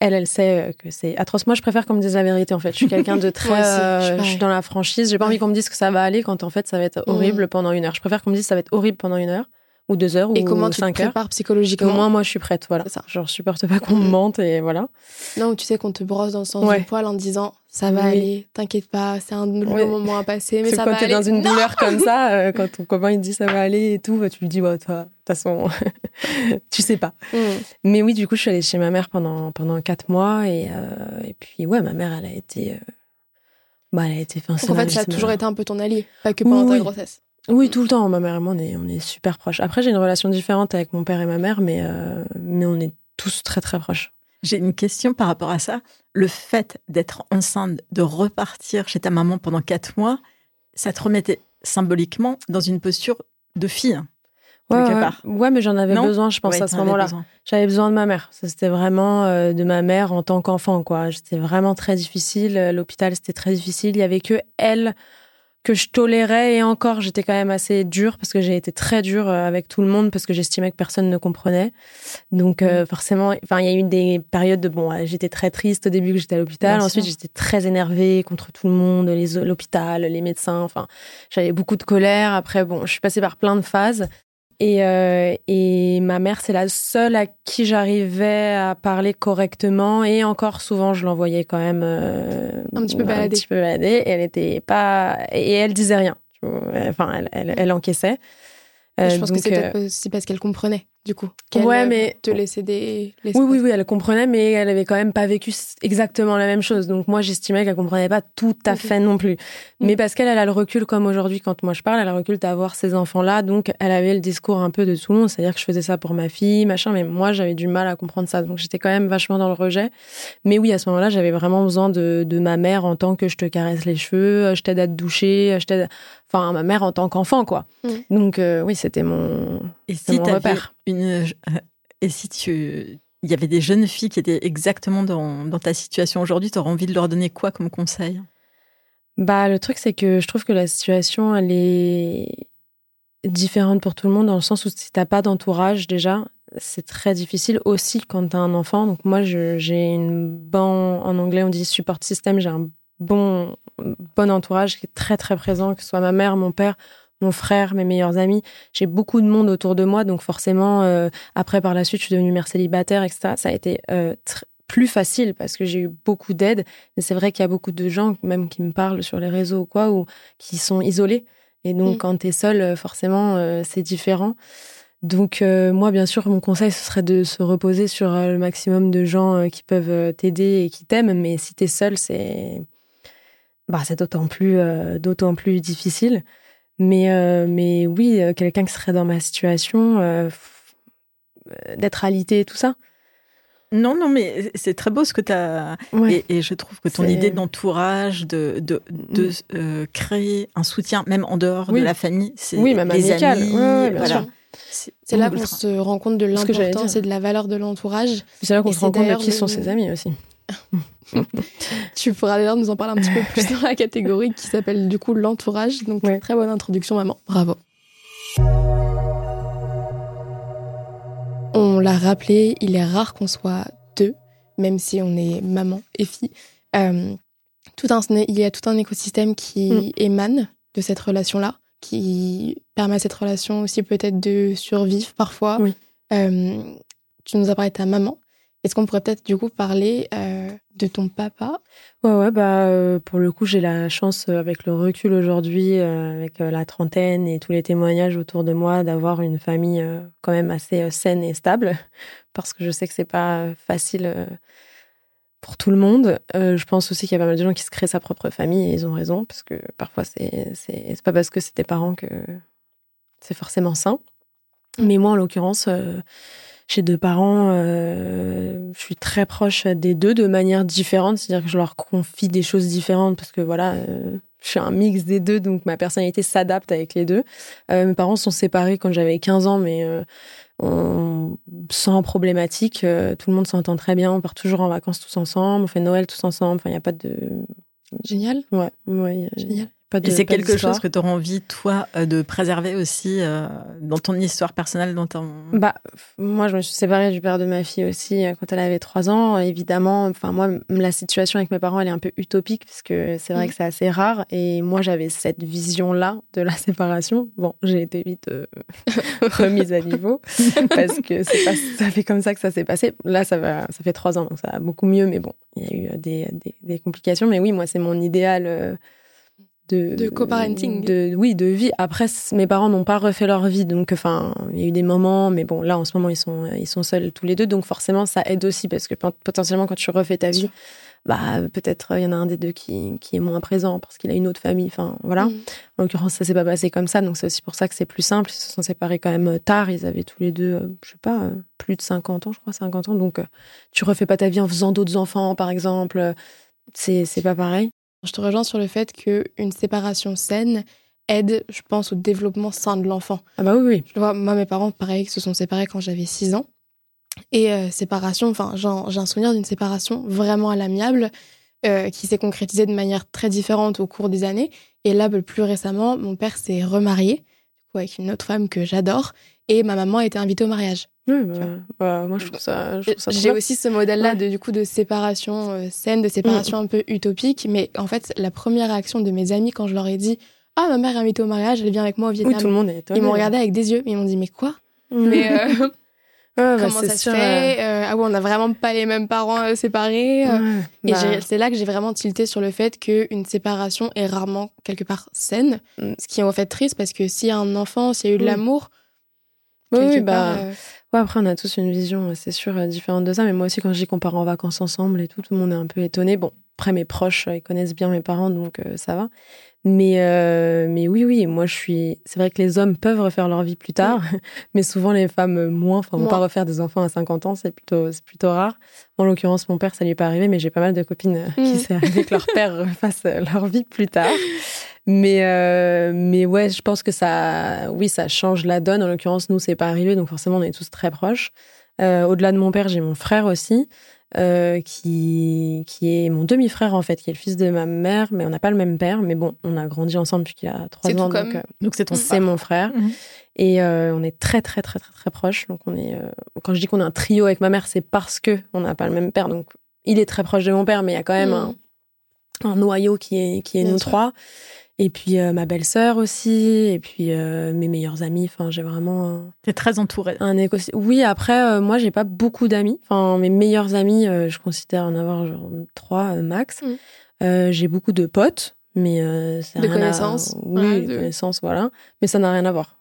elle, elle sait euh, que c'est atroce. Moi, je préfère qu'on me dise la vérité, en fait. Je suis quelqu'un de très, euh, je suis dans la franchise. J'ai pas envie qu'on me dise que ça va aller quand en fait, ça va être horrible pendant une heure. Je préfère qu'on me dise que ça va être horrible pendant une heure ou deux heures Et ou comment tu te cinq heures. prépares Au psychologiquement moins, moi, je suis prête, voilà. Ça. Genre, je supporte pas qu'on me Mm. mente et voilà. Non, tu sais qu'on te brosse dans le sens Ouais. du poil en disant ça va Oui. aller, t'inquiète pas, c'est un long Ouais. moment à passer, mais ça quand va t'es aller. dans une Non douleur comme ça, euh, quand ton copain il te dit ça va aller et tout, bah, tu lui dis, bah, toi, de toute façon, tu sais pas. Mm. Mais oui, du coup, je suis allée chez ma mère pendant, pendant quatre mois et, euh, et puis, ouais, ma mère, elle a été. euh, bah, elle a été. Donc c'est en fait, ça a toujours été un peu ton allié, pas que pendant Oui, ta grossesse. Oui, tout le temps. Ma mère et moi, on est, on est super proches. Après, j'ai une relation différente avec mon père et ma mère, mais, euh, mais on est tous très, très proches. J'ai une question par rapport à ça. Le fait d'être enceinte, de repartir chez ta maman pendant quatre mois, ça te remettait symboliquement dans une posture de fille, Ouais, quelque ouais, mais j'en avais Non besoin, je pense, Ouais, à ce moment-là. J'avais besoin de ma mère. C'était vraiment euh, de ma mère en tant qu'enfant, quoi. C'était vraiment très difficile. L'hôpital, c'était très difficile. Il y avait que elle que je tolérais et encore, j'étais quand même assez dure parce que j'ai été très dure euh, avec tout le monde parce que j'estimais que personne ne comprenait. Donc, Mm. euh, forcément, enfin, il y a eu des périodes de bon, j'étais très triste au début que j'étais à l'hôpital. Ensuite, j'étais très énervée contre tout le monde, les l'hôpital, les médecins. Enfin, j'avais beaucoup de colère. Après, bon, je suis passée par plein de phases. Et, euh, et ma mère, c'est la seule à qui j'arrivais à parler correctement. Et encore souvent, je l'envoyais quand même euh, Un petit peu balader. Un petit peu balader. Et elle était pas. Et elle disait rien. Enfin, elle, elle, elle encaissait. Et Euh, je pense que c'est aussi parce qu'elle comprenait, du coup. Ouais, euh, mais- te laissait des. Oui, oui, oui, elle comprenait, mais elle avait quand même pas vécu exactement la même chose. Donc moi, j'estimais qu'elle comprenait pas tout à fait non plus. Mm. Mais parce qu'elle, elle a le recul comme aujourd'hui quand moi je parle, elle a le recul d'avoir ces enfants-là. Donc elle avait le discours un peu de tout le monde, c'est-à-dire que je faisais ça pour ma fille, machin. Mais moi, j'avais du mal à comprendre ça. Donc j'étais quand même vachement dans le rejet. Mais oui, à ce moment-là, j'avais vraiment besoin de, de ma mère en tant que je te caresse les cheveux, je t'aide à te doucher, je t'aide. Enfin, ma mère en tant qu'enfant, quoi. Mm. Donc euh, oui, c'était mon. Et si une, euh, et si tu, il y avait des jeunes filles qui étaient exactement dans, dans ta situation aujourd'hui, tu aurais envie de leur donner quoi comme conseil? Bah, le truc, c'est que je trouve que la situation, elle est différente pour tout le monde, dans le sens où si t'as pas d'entourage, déjà, c'est très difficile aussi quand t'as un enfant. Donc, moi, j'ai une bon, en anglais, on dit support system, j'ai un bon, bon entourage qui est très, très présent, que ce soit ma mère, mon père, mon frère, mes meilleurs amis. J'ai beaucoup de monde autour de moi, donc forcément, euh, après, par la suite, je suis devenue mère célibataire, etc. Ça a été euh, plus facile parce que j'ai eu beaucoup d'aide. Mais c'est vrai qu'il y a beaucoup de gens, même qui me parlent sur les réseaux ou quoi, ou qui sont isolés. Et donc, mm. quand tu es seul, euh, forcément, c'est différent. Donc, moi, bien sûr, mon conseil, ce serait de se reposer sur le maximum de gens qui peuvent t'aider et qui t'aiment. Mais si tu es seul, c'est bah, c'est d'autant plus, d'autant plus difficile. Mais, euh, mais oui, euh, quelqu'un qui serait dans ma situation, euh, d'être alité et tout ça. Non, non, mais c'est très beau ce que tu as. Et, je trouve que ton idée d'entourage, de, de, de mm. créer un soutien, même en dehors de la famille, c'est oui, même les amis. voilà. C'est là qu'on se rend compte de l'importance et de la valeur de l'entourage. C'est là qu'on se rend compte de qui sont ses amis aussi. tu pourras d'ailleurs nous en parler un petit peu plus dans la catégorie qui s'appelle du coup l'entourage. Donc très bonne introduction maman, bravo. On l'a rappelé, il est rare qu'on soit deux, même si on est maman et fille. Euh, tout un, il y a tout un écosystème qui mm. émane de cette relation-là, qui permet à cette relation aussi peut-être de survivre parfois. Euh, tu nous as parlé de ta maman. Est-ce qu'on pourrait peut-être du coup parler euh, de ton papa? Ouais, ouais, bah euh, pour le coup j'ai la chance euh, avec le recul aujourd'hui, avec la trentaine et tous les témoignages autour de moi, d'avoir une famille quand même assez saine et stable, parce que je sais que c'est pas facile pour tout le monde. je pense aussi qu'il y a pas mal de gens qui se créent sa propre famille et ils ont raison, parce que parfois c'est c'est pas parce que c'est tes parents que c'est forcément sain. Mais moi en l'occurrence j'ai deux parents, euh, je suis très proche des deux de manière différente, c'est-à-dire que je leur confie des choses différentes parce que voilà, euh, je suis un mix des deux, donc ma personnalité s'adapte avec les deux. Euh, mes parents sont séparés quand j'avais 15 ans, mais on, sans problématique, tout le monde s'entend très bien, on part toujours en vacances tous ensemble, on fait Noël tous ensemble, enfin il n'y a pas de... Génial. Ouais, ouais. Génial et c'est quelque chose que tu auras envie, toi, euh, de préserver aussi euh, dans ton histoire personnelle, dans ton... Bah, moi, je me suis séparée du père de ma fille aussi euh, quand elle avait trois ans. Évidemment, enfin, moi, la situation avec mes parents, elle est un peu utopique, puisque c'est vrai mm. que c'est assez rare. Et moi, j'avais cette vision-là de la séparation. Bon, j'ai été vite remise à niveau, parce que c'est pas ça fait comme ça que ça s'est passé. Là, ça, va, ça fait trois ans, donc ça va beaucoup mieux, mais bon, il y a eu des, des, des complications. Mais oui, moi, c'est mon idéal de, de coparenting. De, oui, de vie. Après, mes parents n'ont pas refait leur vie, donc enfin, il y a eu des moments, mais bon, là en ce moment ils sont ils sont seuls tous les deux, donc forcément ça aide aussi parce que potentiellement quand tu refais ta vie, bah peut-être il y en a un des deux qui, qui est moins présent parce qu'il a une autre famille. Enfin voilà. Mm. En l'occurrence, ça s'est pas passé comme ça, donc c'est aussi pour ça que c'est plus simple. Ils se sont séparés quand même tard. Ils avaient tous les deux, je sais pas, plus de 50 ans, je crois, 50 ans. Donc tu refais pas ta vie en faisant d'autres enfants, par exemple. C'est c'est pas pareil. Je te rejoins sur le fait qu'une séparation saine aide, je pense, au développement sain de l'enfant. Ah bah oui, oui. Je vois, moi, mes parents, pareil, se sont séparés quand j'avais 6 ans. Et euh, séparation, enfin, j'ai un souvenir d'une séparation vraiment à l'amiable euh, qui s'est concrétisée de manière très différente au cours des années. Et là, plus récemment, mon père s'est remarié avec une autre femme que j'adore et ma maman a été invitée au mariage. Oui, bah, bah, moi je trouve ça. J'ai aussi ce modèle-là de du coup de séparation euh, saine, de séparation mm. un peu utopique, mais en fait la première réaction de mes amis quand je leur ai dit ah ma mère est invitée au mariage, elle vient avec moi au Vietnam. tout le monde est Ils m'ont regardé avec des yeux, mais ils m'ont dit mais quoi? Mais euh, bah, comment ça se fait euh, Ah ouais, on n'a vraiment pas les mêmes parents séparés. et bah. c'est là que j'ai vraiment tilté sur le fait qu'une séparation est rarement quelque part saine, mm. ce qui est en fait triste parce que s'il y a un enfant, s'il y a eu de l'amour oui, bah. Euh, ouais, après, on a tous une vision, euh, c'est sûr, euh, différente de ça. Mais moi aussi, quand j'y compare en vacances ensemble et tout, tout le monde est un peu étonné. Bon, après, mes proches, ils connaissent bien mes parents, donc ça va. Mais, mais oui, oui, moi, je suis. C'est vrai que les hommes peuvent refaire leur vie plus tard, mais souvent, les femmes, moins. Enfin, vont pas refaire des enfants à 50 ans, c'est plutôt, c'est plutôt rare. En l'occurrence, mon père, ça lui est pas arrivé, mais j'ai pas mal de copines qui mm. s'est arrivé que leur père refasse leur vie plus tard. Mais, euh, mais ouais, je pense que ça, oui, ça change la donne. En l'occurrence, nous, c'est pas arrivé, donc forcément, on est tous très proches. Euh, au-delà de mon père, j'ai mon frère aussi. euh, qui, qui est mon demi-frère en fait, qui est le fils de ma mère, mais on n'a pas le même père. Mais bon, on a grandi ensemble depuis qu'il a trois ans. Donc, donc c'est ton C'est mon frère. Mhm. Et euh, on est très, très, très, très, très proches. Donc, on est. quand je dis qu'on a un trio avec ma mère, c'est parce que on n'a pas le même père. Donc, il est très proche de mon père, mais il y a quand même Mhm. un, un noyau qui est, qui est Bien nous sûr. trois. Et puis euh, ma belle-sœur aussi, et puis euh, mes meilleurs amis. Enfin, j'ai vraiment un, T'es très entourée. un écosystème. Oui, après, euh, moi, j'ai pas beaucoup d'amis. Enfin, mes meilleurs amis, euh, je considère en avoir genre trois euh, max. Euh, j'ai beaucoup de potes, mais euh, ça a De rien à- connaissances. Oui, Ouais, de connaissances, voilà. Mais ça n'a rien à voir.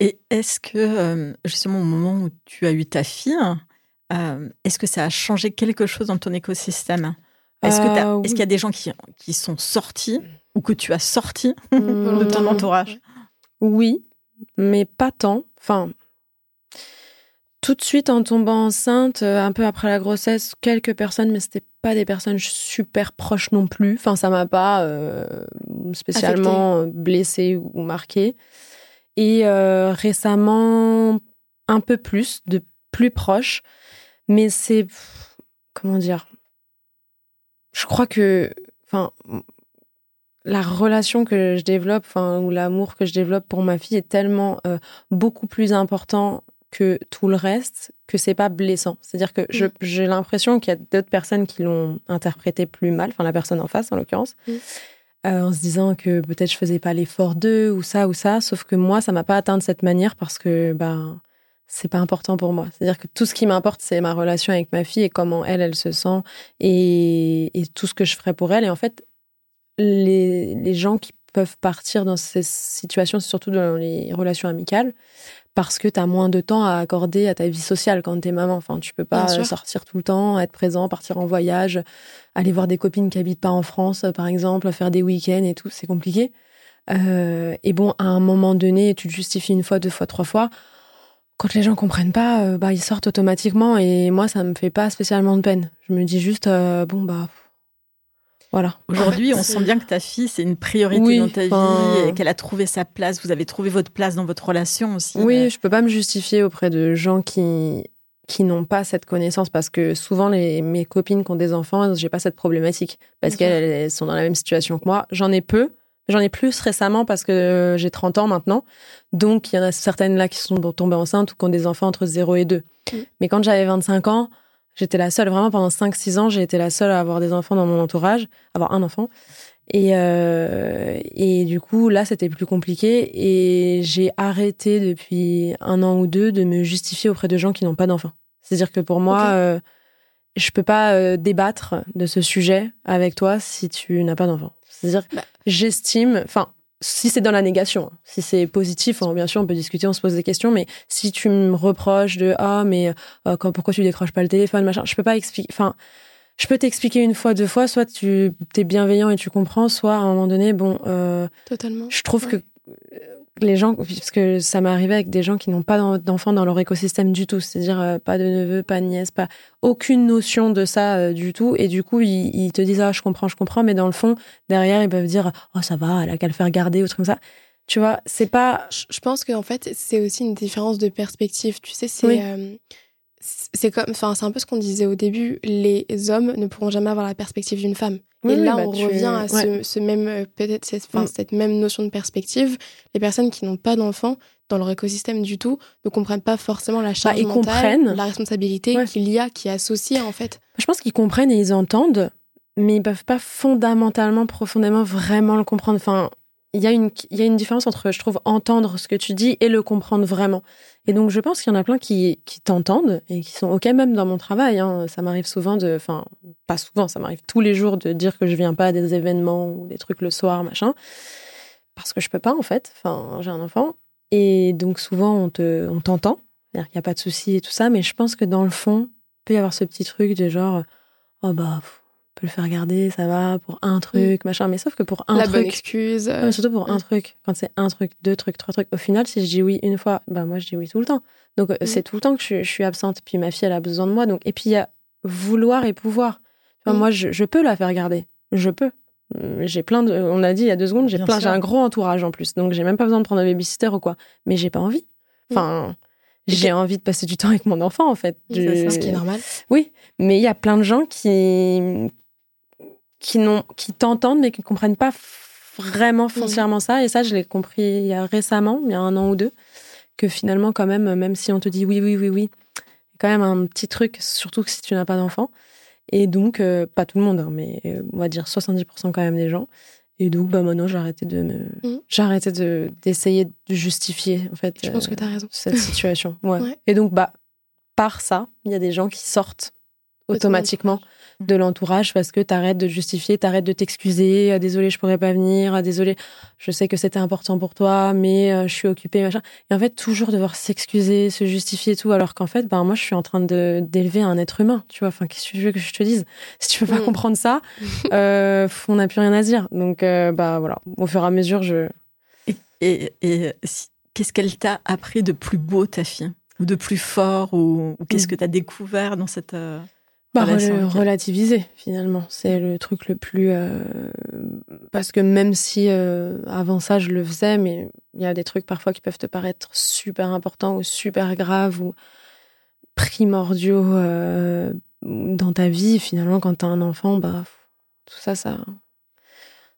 Et est-ce que, justement, au moment où tu as eu ta fille, euh, est-ce que ça a changé quelque chose dans ton écosystème? Est-ce que Euh, est-ce qu'il y a des gens qui, qui sont sortis? Ou que tu as sortis Hmm. de ton entourage Oui, mais pas tant. Enfin, tout de suite en tombant enceinte, euh, un peu après la grossesse, quelques personnes, mais c'était pas des personnes super proches non plus. Enfin, ça m'a pas euh, spécialement blessée ou marquée. Et euh, récemment, un peu plus, de plus proches. Mais c'est. Comment dire? Je crois que. Enfin. La relation que je développe, enfin, ou l'amour que je développe pour ma fille est tellement euh, beaucoup plus important que tout le reste que c'est pas blessant. C'est-à-dire que Mm. j'ai l'impression qu'il y a d'autres personnes qui l'ont interprété plus mal, enfin la personne en face en l'occurrence, Mm. euh, en se disant que peut-être je faisais pas l'effort d'eux ou ça ou ça. Sauf que moi, ça m'a pas atteint de cette manière parce que ben c'est pas important pour moi. C'est-à-dire que tout ce qui m'importe, c'est ma relation avec ma fille et comment elle, elle se sent et, et tout ce que je ferais pour elle. Et en fait, les, les gens qui peuvent partir dans ces situations, c'est surtout dans les relations amicales, parce que tu as moins de temps à accorder à ta vie sociale quand t'es maman. Enfin, tu peux pas euh, sortir tout le temps, être présent, partir en voyage, aller voir des copines qui habitent pas en France, euh, par exemple, faire des week-ends et tout, c'est compliqué. Euh, et bon, à un moment donné, tu te justifies une fois, deux fois, trois fois. Quand les gens comprennent pas, euh, bah ils sortent automatiquement et moi ça me fait pas spécialement de peine. Je me dis juste euh, bon bah voilà. Aujourd'hui, En fait, on sent bien que ta fille, c'est une priorité Oui, dans ta vie et qu'elle a trouvé sa place. Vous avez trouvé votre place dans votre relation aussi. Oui, je peux pas me justifier auprès de gens qui qui n'ont pas cette connaissance parce que souvent les mes copines qui ont des enfants, j'ai pas cette problématique parce qu'elles elles sont dans la même situation que moi. J'en ai peu, j'en ai plus récemment parce que j'ai 30 ans maintenant. Donc il y en a certaines là qui sont tombées enceintes ou qui ont des enfants entre 0 et 2. Mm. Mais quand j'avais 25 ans, j'étais la seule vraiment pendant 5 6 ans, j'ai été la seule à avoir des enfants dans mon entourage, avoir un enfant. Et, euh, et du coup, là, c'était plus compliqué. Et j'ai arrêté depuis un an ou deux de me justifier auprès de gens qui n'ont pas d'enfants. C'est-à-dire que pour moi, Ok. euh, je peux pas euh, débattre de ce sujet avec toi si tu n'as pas d'enfant. C'est-à-dire, que Bah. j'estime, enfin, si c'est dans la négation, hein. si c'est positif, hein, bien sûr, on peut discuter, on se pose des questions, mais si tu me reproches de ah mais euh, quand, pourquoi tu décroches pas le téléphone, machin, je peux pas expliquer. Enfin, je peux t'expliquer une fois, deux fois, soit tu es bienveillant et tu comprends, soit à un moment donné, bon, euh, Totalement. je trouve Ouais. que les gens, parce que ça m'est arrivé avec des gens qui n'ont pas d'en- d'enfants dans leur écosystème du tout, c'est-à-dire euh, pas de neveux, pas de nièces, pas aucune notion de ça euh, du tout, et du coup ils, ils te disent ah je comprends, je comprends, mais dans le fond derrière ils peuvent dire oh ça va, elle a qu'à le faire garder ou truc comme ça. Tu vois, c'est pas Je je pense qu'en fait, c'est aussi une différence de perspective. Tu sais, c'est Oui. euh, c'est comme, enfin, c'est un peu ce qu'on disait au début. Les hommes ne pourront jamais avoir la perspective d'une femme. Oui, Et là, bah, on revient à ce, ouais. ce même, euh, peut-être, cette, Mm. cette même notion de perspective. Les personnes qui n'ont pas d'enfants dans leur écosystème du tout ne comprennent pas forcément la charge Bah, mentale, comprennent. la responsabilité Ouais. qu'il y a, qui est associée en fait. Je pense qu'ils comprennent et ils entendent, mais ils peuvent pas fondamentalement, profondément, vraiment le comprendre. Enfin, il y, a une, y a une différence entre, je trouve, entendre ce que tu dis et le comprendre vraiment. Et donc, je pense qu'il y en a plein qui, qui t'entendent et qui sont OK, même dans mon travail. hein. Ça m'arrive souvent de. Enfin, pas souvent, ça m'arrive tous les jours de dire que je viens pas à des événements ou des trucs le soir, machin. Parce que je peux pas, en fait. Enfin, j'ai un enfant. Et donc, souvent, on te, on t'entend. C'est-à-dire qu'il n'y a pas de souci et tout ça. Mais je pense que dans le fond, il peut y avoir ce petit truc de genre, oh bah, peut le faire garder, ça va, pour un truc, machin. Mais sauf que pour un la bonne truc. excuse. Euh, mais surtout pour un Mm. truc. Quand c'est un truc, deux trucs, trois trucs. Au final, si je dis oui une fois, bah moi je dis oui tout le temps. Donc euh, Mm. c'est tout le temps que je, je suis absente. Puis ma fille, elle a besoin de moi. Donc et puis il y a vouloir et pouvoir. Mm. Moi, je, je peux la faire garder. Je peux. J'ai plein de. On a dit il y a deux secondes, j'ai plein. J'ai un gros entourage en plus. Donc j'ai même pas besoin de prendre un babysitter ou quoi. Mais j'ai pas envie. Mm. Enfin. j'ai envie de passer du temps avec mon enfant, en fait. Je... Ce qui est normal. Oui, mais il y a plein de gens qui, qui, qui t'entendent, mais qui ne comprennent pas vraiment foncièrement ça. Et ça, je l'ai compris il y a récemment, il y a un an ou deux, que finalement, quand même, même si on te dit oui, oui, oui, oui, quand même un petit truc, surtout si tu n'as pas d'enfant. Et donc, euh, pas tout le monde, hein, mais euh, on va dire 70% quand même des gens. Et donc, bah, maintenant, j'ai arrêté de me... Mmh. J'ai arrêté de, d'essayer de justifier, en fait. Je pense que tu as raison. Cette situation. Ouais. Et donc, bah, par ça, il y a des gens qui sortent automatiquement de l'entourage parce que t'arrêtes de justifier, t'arrêtes de t'excuser. Ah, désolé, je pourrais pas venir. Ah, désolé, je sais que c'était important pour toi, mais euh, je suis occupée, machin. Et en fait, toujours devoir s'excuser, se justifier et tout, alors qu'en fait, ben moi, je suis en train de d'élever un être humain. Tu vois, enfin, qu'est-ce que tu veux que je te dise? Si tu veux pas mm. comprendre ça, euh, on n'a plus rien à dire. Donc, euh, bah voilà, au fur et à mesure, je. Et, et, qu'est-ce qu'elle t'a appris de plus beau, ta fille? Ou de plus fort ou, qu'est-ce mm. que tu as découvert dans cette bah, relativiser finalement, c'est le truc le plus euh, parce que même si euh, avant ça je le faisais, mais il y a des trucs parfois qui peuvent te paraître super importants ou super graves ou primordiaux euh, dans ta vie. Finalement, quand tu as un enfant, bah tout ça, ça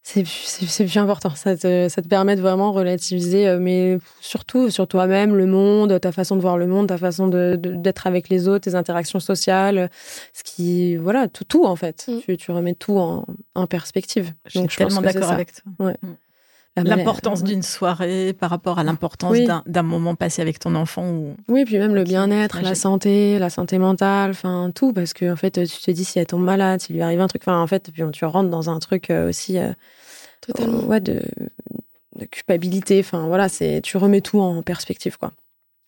c'est plus important. Ça te, ça te permet de vraiment relativiser, euh, mais surtout sur toi-même, le monde, ta façon de voir le monde, ta façon d'être de, d'être avec les autres, tes interactions sociales, ce qui, voilà, tout, tout en fait. Mm. Tu, tu, remets tout en, en perspective. Je suis tellement d'accord avec toi. Ouais. Mm. L'importance d'une soirée par rapport à l'importance d'un moment passé avec ton enfant. Ou... Oui, puis même le bien-être, la santé, la santé mentale, enfin tout, parce que en fait, tu te dis si elle tombe malade, s'il lui arrive un truc, enfin en fait, puis tu rentres dans un truc euh, aussi euh, ouais, de, de, culpabilité, enfin voilà, c'est tu remets tout en perspective quoi.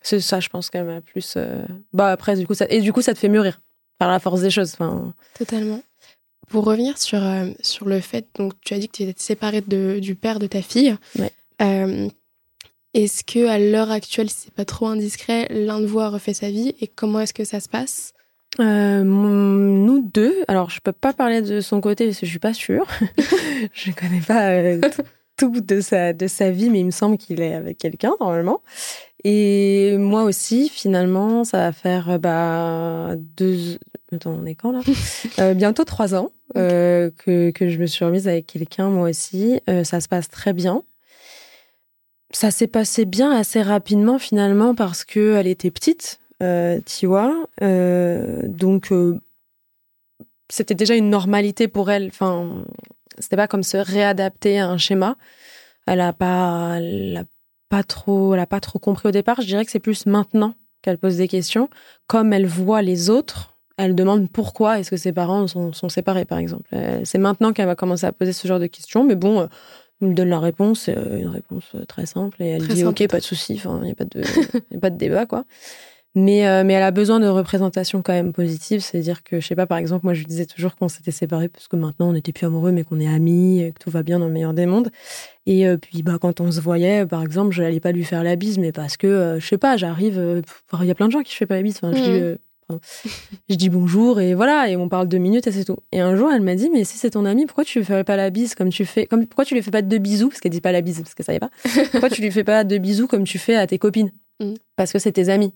C'est ça, je pense quand même plus. Euh, bah après, du coup, ça et du coup, ça te fait mûrir par la force des choses. Enfin. Totalement. Pour revenir sur, euh, sur le fait, donc tu as dit que tu étais séparée de, du père de ta fille. Euh, est-ce que à l'heure actuelle, si c'est pas trop indiscret, l'un de vous a refait sa vie et comment est-ce que ça se passe? Euh, nous deux, alors je peux pas parler de son côté parce que je suis pas sûre. je connais pas tout, de sa de sa vie, mais il me semble qu'il est avec quelqu'un normalement. Et moi aussi, finalement, ça va faire bah deux. Attends, on est quand là? Bientôt trois ans. Euh, que, que, je me suis remise avec quelqu'un, moi aussi. Euh, ça se passe très bien. Ça s'est passé bien assez rapidement finalement parce que elle était petite, euh, tu vois. donc c'était déjà une normalité pour elle. Enfin, c'était pas comme se réadapter à un schéma. Elle a pas, elle pas trop, elle pas trop compris au départ. Je dirais que c'est plus maintenant qu'elle pose des questions, comme elle voit les autres elle demande pourquoi est-ce que ses parents sont, séparés, par exemple. Euh, c'est maintenant qu'elle va commencer à poser ce genre de questions, mais bon, euh, elle me donne la réponse, euh, une réponse très simple, et elle dit ok, pas de souci, il n'y a, pas de, a pas de débat, quoi. Mais, mais elle a besoin de représentation quand même positive, c'est-à-dire que, je sais pas, par exemple, moi je lui disais toujours qu'on s'était séparés parce que maintenant on n'était plus amoureux, mais qu'on est amis, que tout va bien dans le meilleur des mondes. Et puis, bah, quand on se voyait, par exemple, je n'allais pas lui faire la bise, mais parce que, je sais pas, j'arrive, il y a plein de gens qui ne font pas la bise. Enfin, je je dis bonjour et voilà, et on parle deux minutes et c'est tout. Et un jour, elle m'a dit, mais si c'est ton ami, pourquoi tu lui fais pas la bise comme tu fais, comme, pourquoi tu lui fais pas deux bisous, parce qu'elle dit pas la bise, parce que ça y est pas. pourquoi tu lui fais pas deux bisous comme tu fais à tes copines? Mm. Parce que c'est tes amis.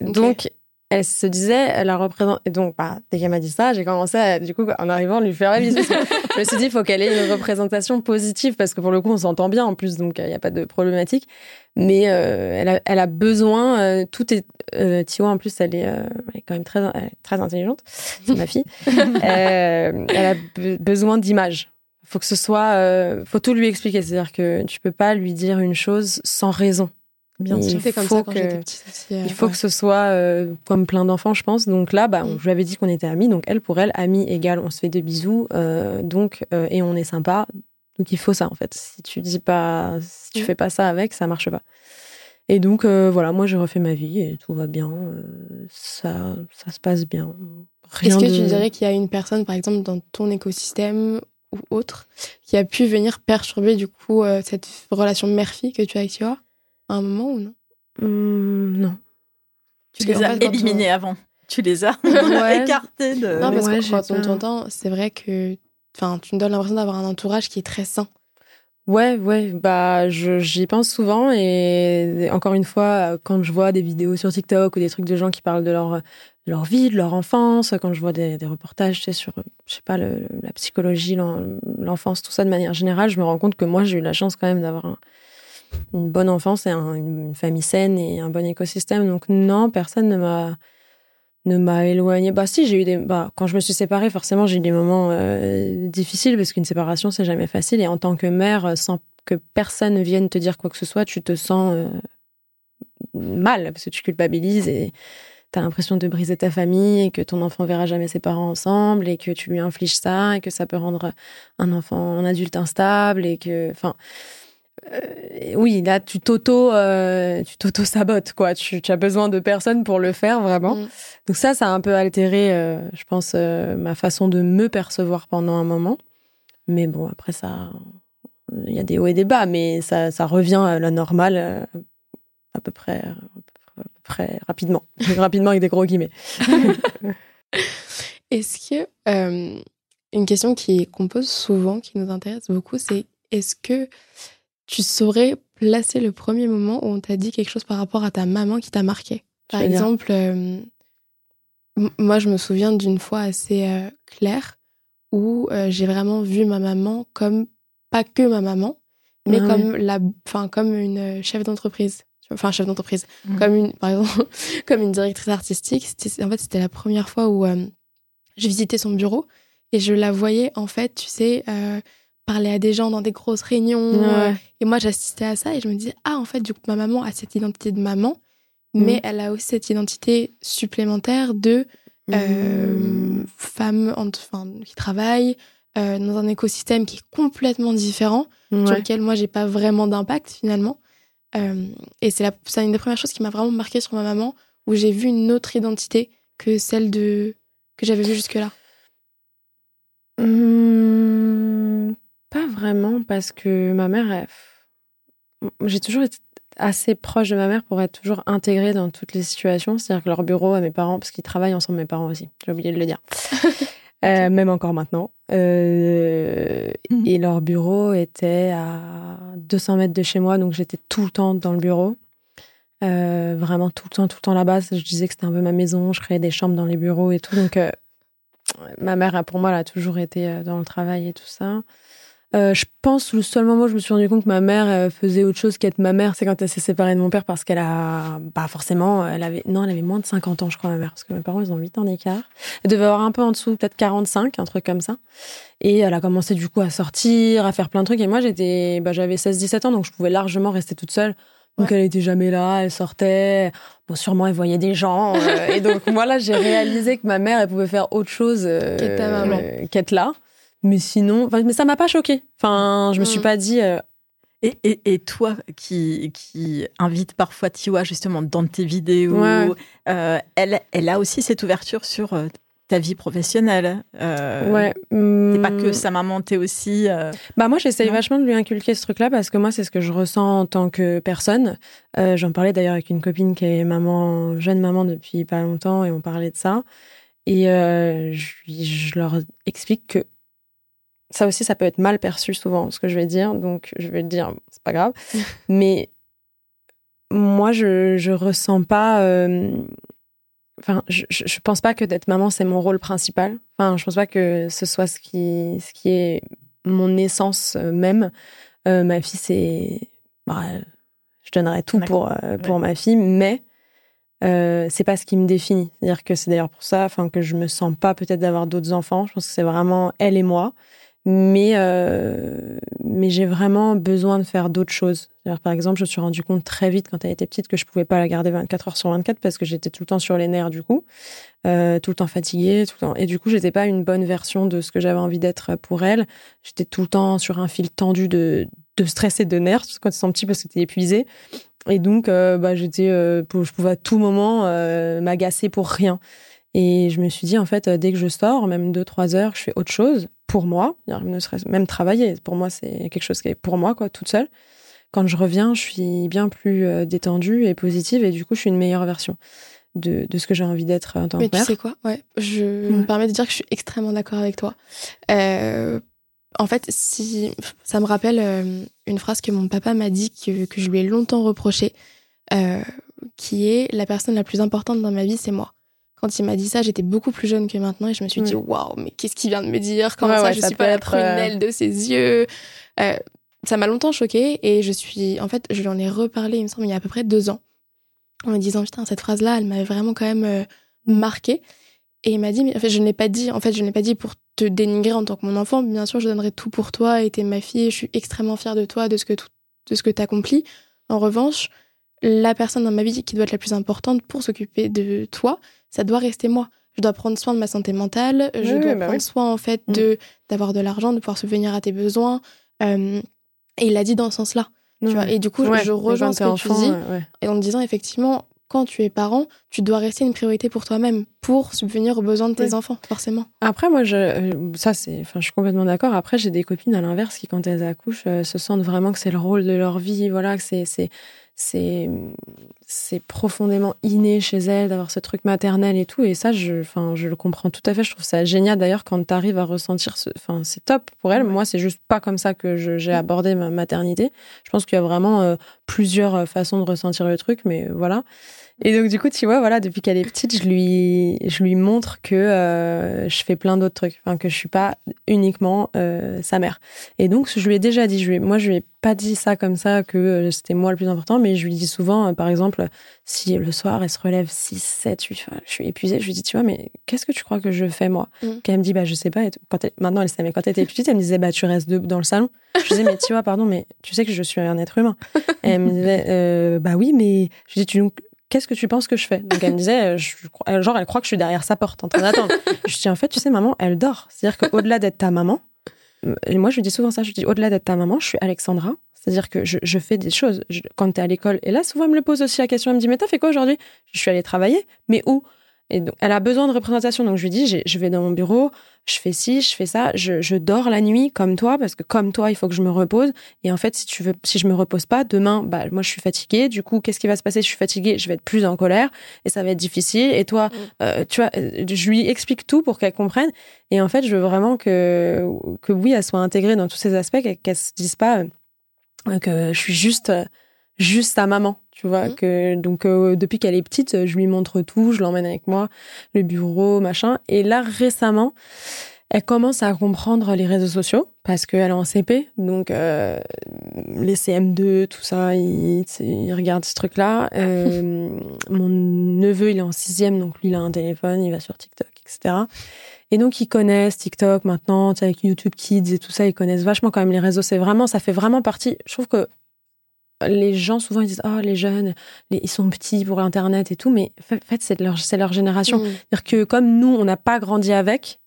Donc, elle se disait, elle la représente. Et donc, bah, dès qu'elle m'a dit ça, j'ai commencé, à, du coup, en arrivant, lui faire la bise. je me suis dit, il faut qu'elle ait une représentation positive, parce que pour le coup, on s'entend bien en plus, donc il n'y a pas de problématique. Mais euh, elle, a, elle, a, besoin, euh, tout est. Euh, en plus, elle est, euh, elle est quand même très, très intelligente, c'est ma fille. elle a besoin d'images. Faut que ce soit, faut tout lui expliquer. C'est-à-dire que tu peux pas lui dire une chose sans raison. Bien sûr, comme ça quand j'étais petite euh, il faut que ce soit euh, comme plein d'enfants, je pense. Donc là, bah, mm. je lui avais dit qu'on était amis. Donc elle, pour elle, amie égale, on se fait des bisous. Euh, donc et on est sympa. Donc il faut ça en fait. Si tu dis pas, si tu mm. fais pas ça avec, ça marche pas. Et donc voilà, moi j'ai refait ma vie et tout va bien. ça, ça se passe bien. Est-ce que tu dirais qu'il y a une personne, par exemple, dans ton écosystème ou autre, qui a pu venir perturber du coup cette relation mère-fille que tu as avec toi? À un moment ou non? Hum, Non. Tu les as éliminés avant. Tu les as écartés de. Non, parce que quand on t'entend, c'est vrai que enfin, tu me donnes l'impression d'avoir un entourage qui est très sain. Ouais, ouais, bah j'y pense souvent et encore une fois, quand je vois des vidéos sur TikTok ou des trucs de gens qui parlent de leur leur vie, de leur enfance, quand je vois des, reportages tu sais, sur, je sais pas, la psychologie, l'enfance, tout ça de manière générale, je me rends compte que moi j'ai eu la chance quand même d'avoir une bonne enfance et une famille saine et un bon écosystème. Donc non, personne ne m'a ne m'a éloigné. Bah si, j'ai eu des. Bah, quand je me suis séparée, forcément, j'ai eu des moments euh, difficiles parce qu'une séparation, c'est jamais facile. Et en tant que mère, euh, sans que personne vienne te dire quoi que ce soit, tu te sens euh, mal parce que tu culpabilises et t'as l'impression de briser ta famille et que ton enfant verra jamais ses parents ensemble et que tu lui infliges ça et que ça peut rendre un enfant un adulte instable et que, enfin, euh, oui, là, tu t'auto, euh, tu t'auto sabotes quoi. Tu, as besoin de personne pour le faire vraiment. Mm. Donc ça, ça a un peu altéré, euh, je pense, ma façon de me percevoir pendant un moment. Mais bon, après ça, il y a des hauts et des bas, mais ça, ça revient à la normale à peu près, à peu près rapidement, rapidement avec des gros guillemets. Est-ce que une question qui qu'on pose souvent, qui nous intéresse beaucoup, c'est est-ce que tu saurais placer le premier moment où on t'a dit quelque chose par rapport à ta maman qui t'a marqué. Par exemple, euh, moi, je me souviens d'une fois assez euh, claire où euh, j'ai vraiment vu ma maman comme pas que ma maman, mais ah comme la, enfin comme une chef d'entreprise. Enfin, chef d'entreprise, mmh. comme une, par exemple, comme une directrice artistique. En fait, c'était la première fois où j'ai visité son bureau et je la voyais en fait, tu sais parler à des gens dans des grosses réunions. Euh, et moi, j'assistais à ça et je me disais, ah, en fait, du coup, ma maman a cette identité de maman, mais mm. elle a aussi cette identité supplémentaire de euh, mm. femme enfin, qui travaille euh, dans un écosystème qui est complètement différent, sur lequel moi, j'ai pas vraiment d'impact finalement. et c'est une des premières choses qui m'a vraiment marqué sur ma maman, où j'ai vu une autre identité que celle de que j'avais vue jusque-là. Mmh. Pas vraiment, parce que ma mère, j'ai toujours été assez proche de ma mère pour être toujours intégrée dans toutes les situations. C'est-à-dire que leur bureau à mes parents, parce qu'ils travaillent ensemble, mes parents aussi, j'ai oublié de le dire. Euh, même encore maintenant. Euh, mhm. Et leur bureau était à 200 mètres de chez moi, donc j'étais tout le temps dans le bureau. Euh, vraiment tout le temps, tout le temps là-bas. Je disais que c'était un peu ma maison, je créais des chambres dans les bureaux et tout. Donc, ma mère, pour moi, elle a toujours été dans le travail et tout ça. Euh, je pense le seul moment où je me suis rendu compte que ma mère euh, faisait autre chose qu'être ma mère, c'est quand elle s'est séparée de mon père parce qu'elle a, bah forcément, elle avait, non, elle avait moins de 50 ans, je crois, ma mère, parce que mes parents, ils ont 8 ans d'écart. Elle devait avoir un peu en dessous, peut-être 45, un truc comme ça. Et elle a commencé du coup à sortir, à faire plein de trucs. Et moi, j'étais, bah, j'avais 16-17 ans, donc je pouvais largement rester toute seule. Donc elle était jamais là, elle sortait. Bon, sûrement elle voyait des gens. Euh, et donc moi là, j'ai réalisé que ma mère, elle pouvait faire autre chose qu'être là. Mais sinon, mais ça m'a pas choqué. Enfin, je me suis mm. pas dit. Euh, et, et, et, toi qui, qui invite parfois Tiwa justement dans tes vidéos, euh, elle, elle a aussi cette ouverture sur euh, ta vie professionnelle. ouais. C'est pas que mm. sa maman, t'es aussi. Bah moi, j'essaye vachement de lui inculquer ce truc-là parce que moi, c'est ce que je ressens en tant que personne. J'en parlais d'ailleurs avec une copine qui est maman, jeune maman depuis pas longtemps, et on parlait de ça. Et je, je leur explique que ça aussi, ça peut être mal perçu souvent, ce que je vais dire. Donc, je vais le dire, c'est pas grave. Mais moi, je, je ressens pas. Euh, enfin, je, je pense pas que d'être maman, c'est mon rôle principal. Enfin, je pense pas que ce soit ce qui, ce qui est mon essence euh, même. Euh, ma fille, c'est. Bah, je donnerais tout pour, pour ma fille, mais. Euh, c'est pas ce qui me définit. C'est-à-dire que c'est d'ailleurs pour ça enfin, que je me sens pas peut-être d'avoir d'autres enfants. Je pense que c'est vraiment elle et moi. Mais, euh, mais j'ai vraiment besoin de faire d'autres choses. Par exemple, je me suis rendu compte très vite quand elle était petite que je pouvais pas la garder 24 heures sur 24 parce que j'étais tout le temps sur les nerfs du coup, euh, tout le temps fatiguée, tout le temps. Et du coup, j'étais pas une bonne version de ce que j'avais envie d'être pour elle. J'étais tout le temps sur un fil tendu de, de stress et de nerfs quand ils sont petits parce que t'es épuisé. Et donc, euh, bah, j'étais, je pouvais à tout moment m'agacer pour rien. Et je me suis dit, en fait, dès que je sors, même deux, trois heures, je fais autre chose pour moi, même travailler, pour moi, c'est quelque chose qui est pour moi, quoi, toute seule. Quand je reviens, je suis bien plus euh, détendue et positive et du coup, je suis une meilleure version de, de ce que j'ai envie d'être en tant que mère. Mais tu sais quoi? Ouais, je me permets de dire que je suis extrêmement d'accord avec toi. Euh, en fait, si ça me rappelle euh, une phrase que mon papa m'a dit, que, que, je lui ai longtemps reproché, euh, qui est la personne la plus importante dans ma vie, c'est moi. Quand il m'a dit ça, j'étais beaucoup plus jeune que maintenant et je me suis dit, waouh, mais qu'est-ce qu'il vient de me dire? Comment ça, je suis pas la prunelle de ses yeux? Euh, Ça m'a longtemps choquée et je suis, en fait, je lui en ai reparlé, il me semble, il y a à peu près deux ans, en me disant, putain, cette phrase-là, elle m'avait vraiment quand même euh, marquée. Et il m'a dit, mais en fait, je ne l'ai pas dit, en fait, je ne l'ai pas dit pour te dénigrer en tant que mon enfant. Bien sûr, je donnerai tout pour toi et t'es ma fille. je suis extrêmement fière de toi, de ce que de ce que t'accomplis. En revanche, la personne dans ma vie qui doit être la plus importante pour s'occuper de toi, ça doit rester moi. Je dois prendre soin de ma santé mentale. Je dois bah prendre soin en fait mm. de d'avoir de l'argent, de pouvoir subvenir à tes besoins. Euh, et il l'a dit dans ce sens-là. Tu vois, et du coup, je rejoins ce que tu dis, et en disant effectivement, quand tu es parent, tu dois rester une priorité pour toi-même, pour subvenir aux besoins de tes enfants, forcément. Après, moi, je, euh, ça, c'est, enfin, je suis complètement d'accord. Après, j'ai des copines à l'inverse qui, quand elles accouchent, euh, se sentent vraiment que c'est le rôle de leur vie, voilà, que c'est, c'est, c'est, c'est profondément inné chez elles d'avoir ce truc maternel et tout. Et ça, je, enfin, je le comprends tout à fait. Je trouve ça génial d'ailleurs quand tu arrives à ressentir ce, enfin, c'est top pour elles. Moi, c'est juste pas comme ça que j'ai abordé ma maternité. Je pense qu'il y a vraiment euh, plusieurs façons de ressentir le truc, mais voilà. Et donc, du coup, tu vois, voilà, depuis qu'elle est petite, je lui, je lui montre que euh, je fais plein d'autres trucs, enfin, que je suis pas uniquement euh, sa mère. Et donc, je lui ai déjà dit, je lui moi, je lui ai pas dit ça comme ça, que euh, c'était moi le plus important, mais je lui dis souvent, par exemple, si le soir, elle se relève 6, 7, 8, je suis épuisée, je lui dis, tu vois, mais qu'est-ce que tu crois que je fais, moi? Mmh. Quand elle me dit, bah, je sais pas, et quand maintenant, elle sait, mais quand elle était petite, elle me disait, bah, tu restes dans le salon. Je disais, mais tu vois, pardon, mais tu sais que je suis un être humain. Et elle me disait, bah oui, mais je dis, tu qu'est-ce que tu penses que je fais? Donc elle me disait, je, genre elle croit que je suis derrière sa porte en train d'attendre. je dis en fait, tu sais maman, elle dort. C'est-à-dire qu'au-delà d'être ta maman, et moi je lui dis souvent ça, je dis au-delà d'être ta maman, je suis Alexandra. C'est-à-dire que je, je, fais des choses. quand tu es à l'école, et là souvent elle me le pose aussi la question, elle me dit mais t'as fait quoi aujourd'hui? Je suis allée travailler, mais où? Et donc, elle a besoin de représentation. Donc, je lui dis, je vais dans mon bureau, je fais ci, je fais ça, je, je, dors la nuit comme toi, parce que comme toi, il faut que je me repose. Et en fait, si tu veux, si je me repose pas, demain, bah, moi, je suis fatiguée. Du coup, qu'est-ce qui va se passer? Je suis fatiguée, je vais être plus en colère et ça va être difficile. Et toi, mm. euh, tu vois, euh, je lui explique tout pour qu'elle comprenne. Et en fait, je veux vraiment que, que oui, elle soit intégrée dans tous ces aspects, qu'elle se dise pas euh, que je suis juste, juste sa maman tu vois mmh. que donc euh, depuis qu'elle est petite je lui montre tout je l'emmène avec moi le bureau machin et là récemment elle commence à comprendre les réseaux sociaux parce qu'elle est en CP donc euh, les CM2 tout ça il, il regarde ce truc là euh, mon neveu il est en sixième donc lui il a un téléphone il va sur TikTok etc et donc ils connaissent TikTok maintenant, avec YouTube Kids et tout ça, ils connaissent vachement quand même les réseaux. C'est vraiment, ça fait vraiment partie. Je trouve que les gens souvent ils disent oh les jeunes ils sont petits pour l'internet et tout mais en fait c'est leur c'est leur génération. Mm. c'est-à-dire que comme nous on n'a pas grandi avec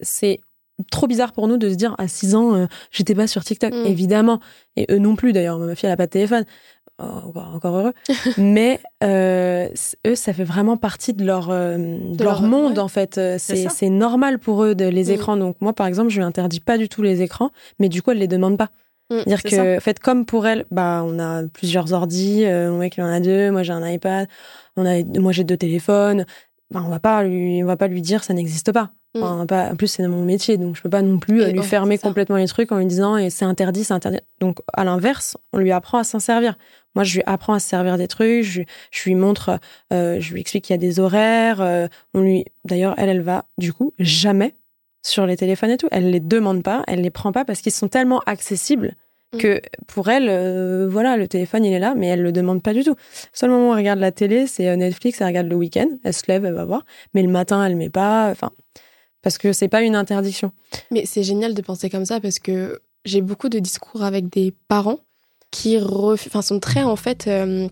c'est trop bizarre pour nous de se dire à 6 ans euh, j'étais pas sur TikTok. Mm. évidemment. Et eux non plus d'ailleurs ma fille elle a pas de téléphone. Oh, encore, heureux. Mais euh, eux ça fait vraiment partie de leur euh, de, leur, monde en fait. C'est normal pour eux de les mm. écrans. Donc moi par exemple je lui interdis pas du tout les écrans mais du coup elle les demande pas Mm, dire que, en fait, comme pour elle, bah, on a plusieurs ordis, euh, mon mec il en a deux, moi j'ai un iPad, on a, moi j'ai deux téléphones. Bah, on va pas lui, on va pas lui dire ça n'existe pas. Mm. en plus, c'est mon métier, donc je peux pas non plus euh, lui fermer complètement les trucs en lui disant et c'est interdit, c'est interdit. Donc à l'inverse, on lui apprend à s'en servir. Moi, je lui apprends à se servir des trucs, je, je lui montre, euh, je lui explique qu'il y a des horaires. Euh, on lui, d'ailleurs, elle, elle va du coup jamais sur les téléphones et tout. Elle les demande pas, elle les prend pas parce qu'ils sont tellement accessibles. Que pour elle, euh, voilà, le téléphone il est là, mais elle le demande pas du tout. Seul moment où elle regarde la télé, c'est euh, Netflix, elle regarde le week-end, elle se lève, elle va voir, mais le matin elle met pas, enfin, parce que c'est pas une interdiction. Mais c'est génial de penser comme ça parce que j'ai beaucoup de discours avec des parents qui enfin, sont très en fait euh,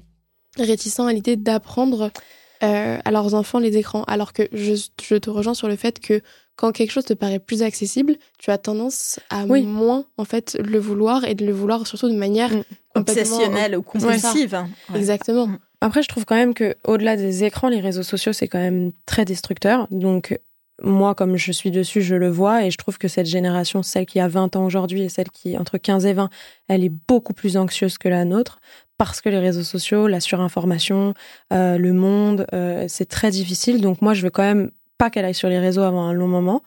réticents à l'idée d'apprendre à leurs enfants les écrans, alors que je, je te rejoins sur le fait que quand quelque chose te paraît plus accessible, tu as tendance à moins en fait le vouloir et de le vouloir surtout de manière mm. obsessionnelle ou compulsive. Exactement. Mm. Après, je trouve quand même que au-delà des écrans, les réseaux sociaux c'est quand même très destructeur. Donc moi, comme je suis dessus, je le vois et je trouve que cette génération, celle qui a 20 ans aujourd'hui et celle qui entre 15 et 20, elle est beaucoup plus anxieuse que la nôtre parce que les réseaux sociaux, la surinformation, euh, le monde, euh, c'est très difficile. Donc moi, je veux quand même pas qu'elle aille sur les réseaux avant un long moment,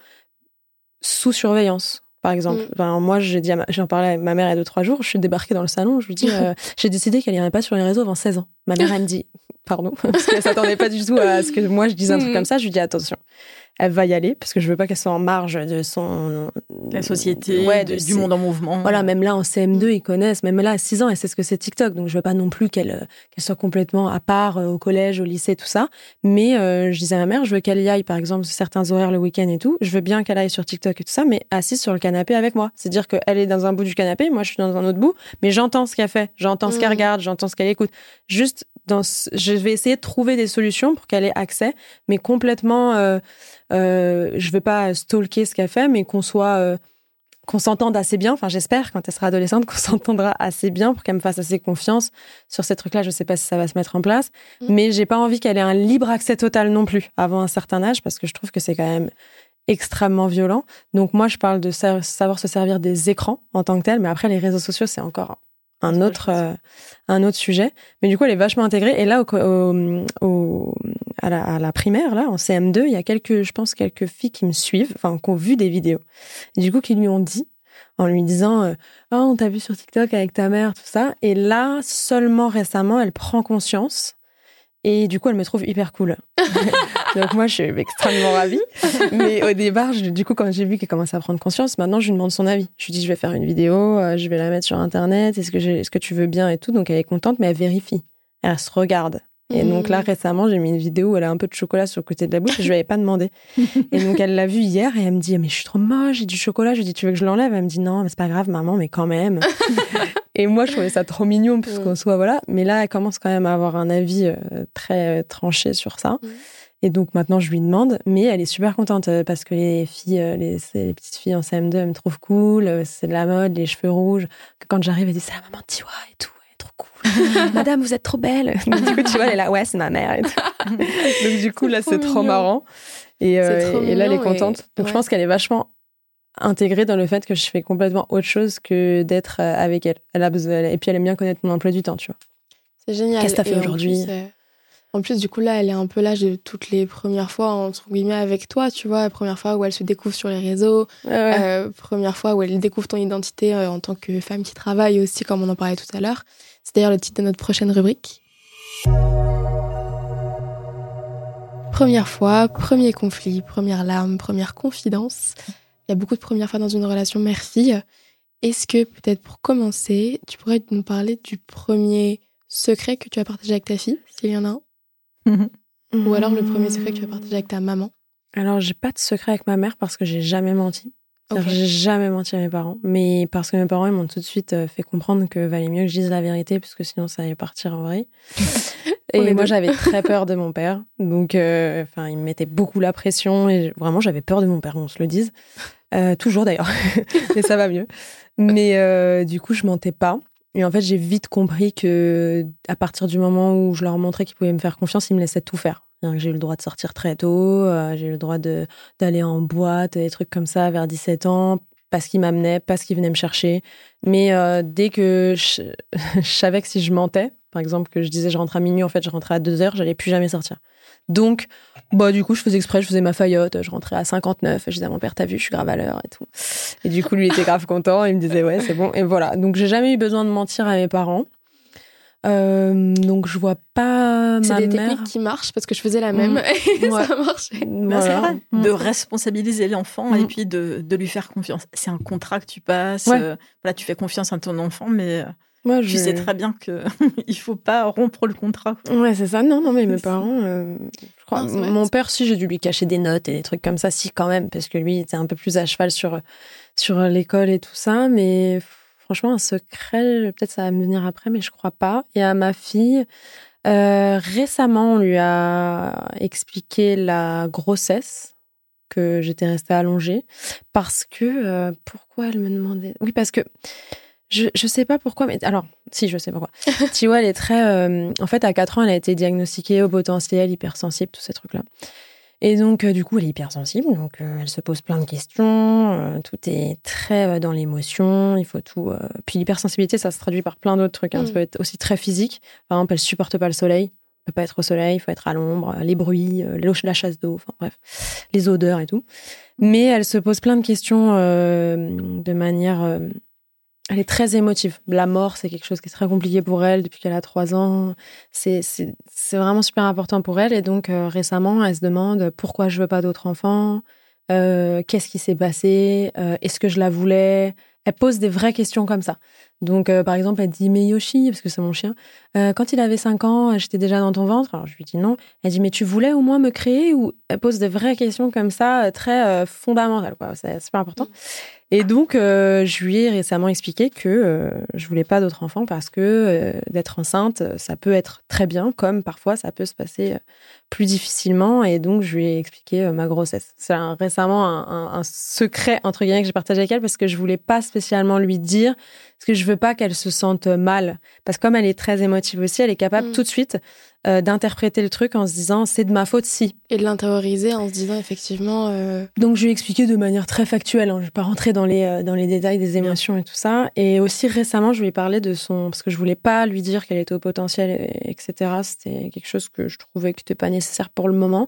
sous surveillance. par exemple. Mm. Enfin, moi, j'ai dit à ma- j'en parlais avec ma mère il y a deux, trois jours. Je suis débarquée dans le salon. Je lui dis, euh, j'ai décidé qu'elle irait pas sur les réseaux avant 16 ans. Ma mère, elle me dit, pardon, parce qu'elle s'attendait pas du tout à ce que moi je dise un truc Mm. comme ça. Je lui dis, attention, elle va y aller parce que je veux pas qu'elle soit en marge de son. La société, Ouais, de- du ses- monde en mouvement. Voilà, même là en CM2, ils connaissent. Même là, à 6 ans, elle sait ce que c'est TikTok. Donc, je veux pas non plus qu'elle euh, qu'elle soit complètement à part euh, au collège, au lycée, tout ça. Mais euh, je disais à ma mère, je veux qu'elle y aille, par exemple, certains horaires le week-end et tout. Je veux bien qu'elle aille sur TikTok et tout ça, mais assise sur le canapé avec moi. C'est-à-dire qu'elle est dans un bout du canapé, moi, je suis dans un autre bout, mais j'entends ce qu'elle fait, j'entends ce qu'elle Mm. regarde, j'entends ce qu'elle écoute. Juste, dans ce- je vais essayer de trouver des solutions pour qu'elle ait accès, mais complètement. Euh, euh, je vais pas stalker ce qu'elle fait, mais qu'on soit. euh, qu'on s'entende assez bien. Enfin, j'espère, quand elle sera adolescente, qu'on s'entendra assez bien pour qu'elle me fasse assez confiance sur ces trucs-là. Je sais pas si ça va se mettre en place, Mm. mais j'ai pas envie qu'elle ait un libre accès total non plus avant un certain âge parce que je trouve que c'est quand même extrêmement violent. Donc moi, je parle de sa- savoir se servir des écrans en tant que tel, mais après les réseaux sociaux, c'est encore un Autre euh, un autre sujet. Mais du coup, elle est vachement intégrée. Et là, au, au- au- à, la, à la primaire, là, en CM2, il y a quelques, je pense, quelques filles qui me suivent, enfin, qui ont vu des vidéos. Et du coup, qui lui ont dit, en lui disant, euh, ah, on t'a vu sur TikTok avec ta mère, tout ça. Et là, seulement récemment, elle prend conscience. Et du coup, elle me trouve hyper cool. Donc moi, je suis extrêmement ravie. Mais au départ, je- du coup, quand j'ai vu qu'elle commençait à prendre conscience, maintenant, je lui demande son avis. Je lui dis, je vais faire une vidéo, euh, je vais la mettre sur Internet. Est-ce que, est-ce que tu veux bien et tout? Donc elle est contente, mais elle vérifie. Elle se regarde. Et Mhm. donc là, récemment, j'ai mis une vidéo où elle a un peu de chocolat sur le côté de la bouche et je lui avais pas demandé. Et donc elle l'a vu hier et elle me dit, mais je suis trop moche, j'ai du chocolat. Je lui dis, tu veux que je l'enlève? Elle me dit, non, mais c'est pas grave, maman, mais quand même. et moi, je trouvais ça trop mignon puisqu'on Mhm. soit, voilà. Mais là, elle commence quand même à avoir un avis euh, très euh, tranché sur ça. Mhm. Et donc maintenant, je lui demande, mais elle est super contente euh, parce que les filles, les, les petites filles en CM2, elles me trouvent cool, c'est de la mode, les cheveux rouges. Quand j'arrive, elle dit, c'est la maman de Tiwa et tout, elle est trop cool. Madame, vous êtes trop belle. Donc, du coup, tu vois, elle est là, ouais, c'est ma mère. Et tout. donc du coup, là, c'est trop mignon. marrant. Et, euh, trop et là, elle est et- contente. Donc je pense qu'elle est vachement intégrée dans le fait que je fais complètement autre chose que d'être euh, avec elle. elle a besoin, et puis elle aime bien connaître mon emploi du temps, tu vois. C'est génial. Qu'est-ce que t'as fait aujourd'hui euh, En plus, du coup, là, elle est un peu l'âge de toutes les premières fois, entre guillemets, avec toi, tu vois. Première fois où elle se découvre sur les réseaux. Euh, première fois où elle découvre ton identité euh, en tant que femme qui travaille aussi, comme on en parlait tout à l'heure. C'est d'ailleurs le titre de notre prochaine rubrique. Première fois, premier conflit, première larme, première confidence. Il y a beaucoup de premières fois dans une relation mère-fille. Est-ce que, peut-être pour commencer, tu pourrais nous parler du premier secret que tu as partagé avec ta fille, s'il y en a un? Ou alors le premier secret que tu as partagé avec ta maman? Alors, j'ai pas de secret avec ma mère parce que j'ai jamais menti. Que J'ai jamais menti à mes parents. Mais parce que mes parents, ils m'ont tout de suite euh, fait comprendre que valait mieux que je dise la vérité, puisque sinon ça allait partir en vrai. Et moi, j'avais très peur de mon père. Donc, euh, enfin, il me mettait beaucoup la pression. Et vraiment, j'avais peur de mon père, on se le dise. Euh, toujours d'ailleurs. Mais ça va mieux. Mais euh, du coup, je mentais pas. Et en fait, j'ai vite compris que à partir du moment où je leur montrais qu'ils pouvaient me faire confiance, ils me laissaient tout faire. J'ai eu le droit de sortir très tôt, euh, j'ai eu le droit d'aller en boîte, des trucs comme ça vers 17 ans, parce qu'ils m'amenaient, parce qu'ils venaient me chercher. Mais euh, dès que je, je savais que si je mentais, par exemple que je disais je rentre à minuit, en fait je rentrais à 2 heures, j'allais plus jamais sortir. Donc, bah du coup je faisais exprès, je faisais ma faillotte, je rentrais à 59, je disais à mon père t'as vu, je suis grave à l'heure et tout. Et du coup lui il était grave content, il me disait ouais c'est bon et voilà. Donc j'ai jamais eu besoin de mentir à mes parents. Euh, donc je vois pas C'est ma des mère. techniques qui marchent parce que je faisais la même et Ouais. ça marchait. Bah, c'est Voilà. vrai, de responsabiliser l'enfant Mm. et puis de, de lui faire confiance. C'est un contrat que tu passes. Ouais. euh, voilà, tu fais confiance à ton enfant, mais euh, Moi, tu je- sais très bien que il faut pas rompre le contrat. Ouais, c'est ça. Non, non, mais mes parents, euh, je crois, Non, c'est mon père, si, j'ai dû lui cacher des notes et des trucs comme ça, si, quand même, parce que lui, il était un peu plus à cheval sur, sur l'école et tout ça, mais franchement, un secret, peut-être ça va me venir après, mais je crois pas. Et à ma fille, euh, récemment, on lui a expliqué la grossesse, que j'étais restée allongée, parce que, euh, pourquoi elle me demandait, oui, parce que, je, je sais pas pourquoi, mais alors, si, je sais pourquoi. Tiwa, elle est très. euh, en fait, à 4 ans, elle a été diagnostiquée au potentiel, hypersensible, tous ces trucs-là. Et donc, euh, du coup, elle est hypersensible, donc euh, elle se pose plein de questions. euh, tout est très dans l'émotion, il faut tout. Puis l'hypersensibilité, ça se traduit par plein d'autres trucs. hein. Ça Mm. peut être aussi très physique. Par exemple, elle supporte pas le soleil. peut pas être au soleil, il faut être à l'ombre, les bruits, la chasse d'eau, enfin bref, les odeurs et tout. Mais elle se pose plein de questions de manière elle est très émotive. La mort, c'est quelque chose qui est très compliqué pour elle depuis qu'elle a trois ans. C'est vraiment super important pour elle. Et donc, récemment, elle se demande pourquoi je veux pas d'autres enfants, qu'est-ce qui s'est passé, est-ce que je la voulais, elle pose des vraies questions comme ça. Donc, euh, par exemple, elle dit Mais Yoshi, parce que c'est mon chien, euh, quand il avait 5 ans, j'étais déjà dans ton ventre? Alors, je lui dis non. Elle dit Mais tu voulais au moins me créer Ou? Elle pose des vraies questions comme ça, euh, très fondamentales. C'est super important. Et donc, je lui ai récemment expliqué que je voulais pas d'autres enfants parce que d'être enceinte, ça peut être très bien, comme parfois ça peut se passer plus difficilement. Et donc, je lui ai expliqué ma grossesse. C'est récemment un, un, secret, entre guillemets, que j'ai partagé avec elle parce que je voulais pas spécialement lui dire parce que je veux pas qu'elle se sente mal. Parce que comme elle est très émotive aussi, elle est capable mm. tout de suite euh, d'interpréter le truc en se disant c'est de ma faute si. Et de l'intérioriser en se disant effectivement. Euh, Donc je lui ai expliqué de manière très factuelle. Hein. Je vais pas rentrer dans les euh, dans les détails des émotions et tout ça. Et aussi récemment, je lui ai parlé de son parce que je voulais pas lui dire qu'elle était au potentiel, etc. C'était quelque chose que je trouvais que n'était pas nécessaire pour le moment.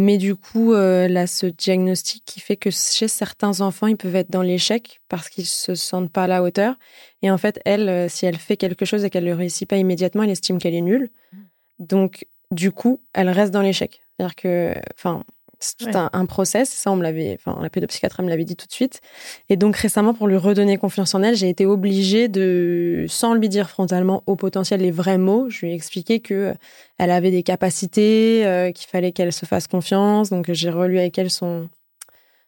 Mais du coup, euh, là, ce diagnostic qui fait que chez certains enfants, ils peuvent être dans l'échec parce qu'ils se sentent pas à la hauteur. Et en fait, elle, euh, si elle fait quelque chose et qu'elle ne réussit pas immédiatement, elle estime qu'elle est nulle. Mmh. Donc, du coup, elle reste dans l'échec. C'est-à-dire que, enfin, c'est tout un, process. Ça, on me l'avait, enfin, la pédopsychiatre me l'avait dit tout de suite. Et donc, récemment, pour lui redonner confiance en elle, j'ai été obligée de, sans lui dire frontalement au potentiel les vrais mots, je lui ai expliqué que euh, elle avait des capacités, euh, qu'il fallait qu'elle se fasse confiance. Donc, j'ai relu avec elle son,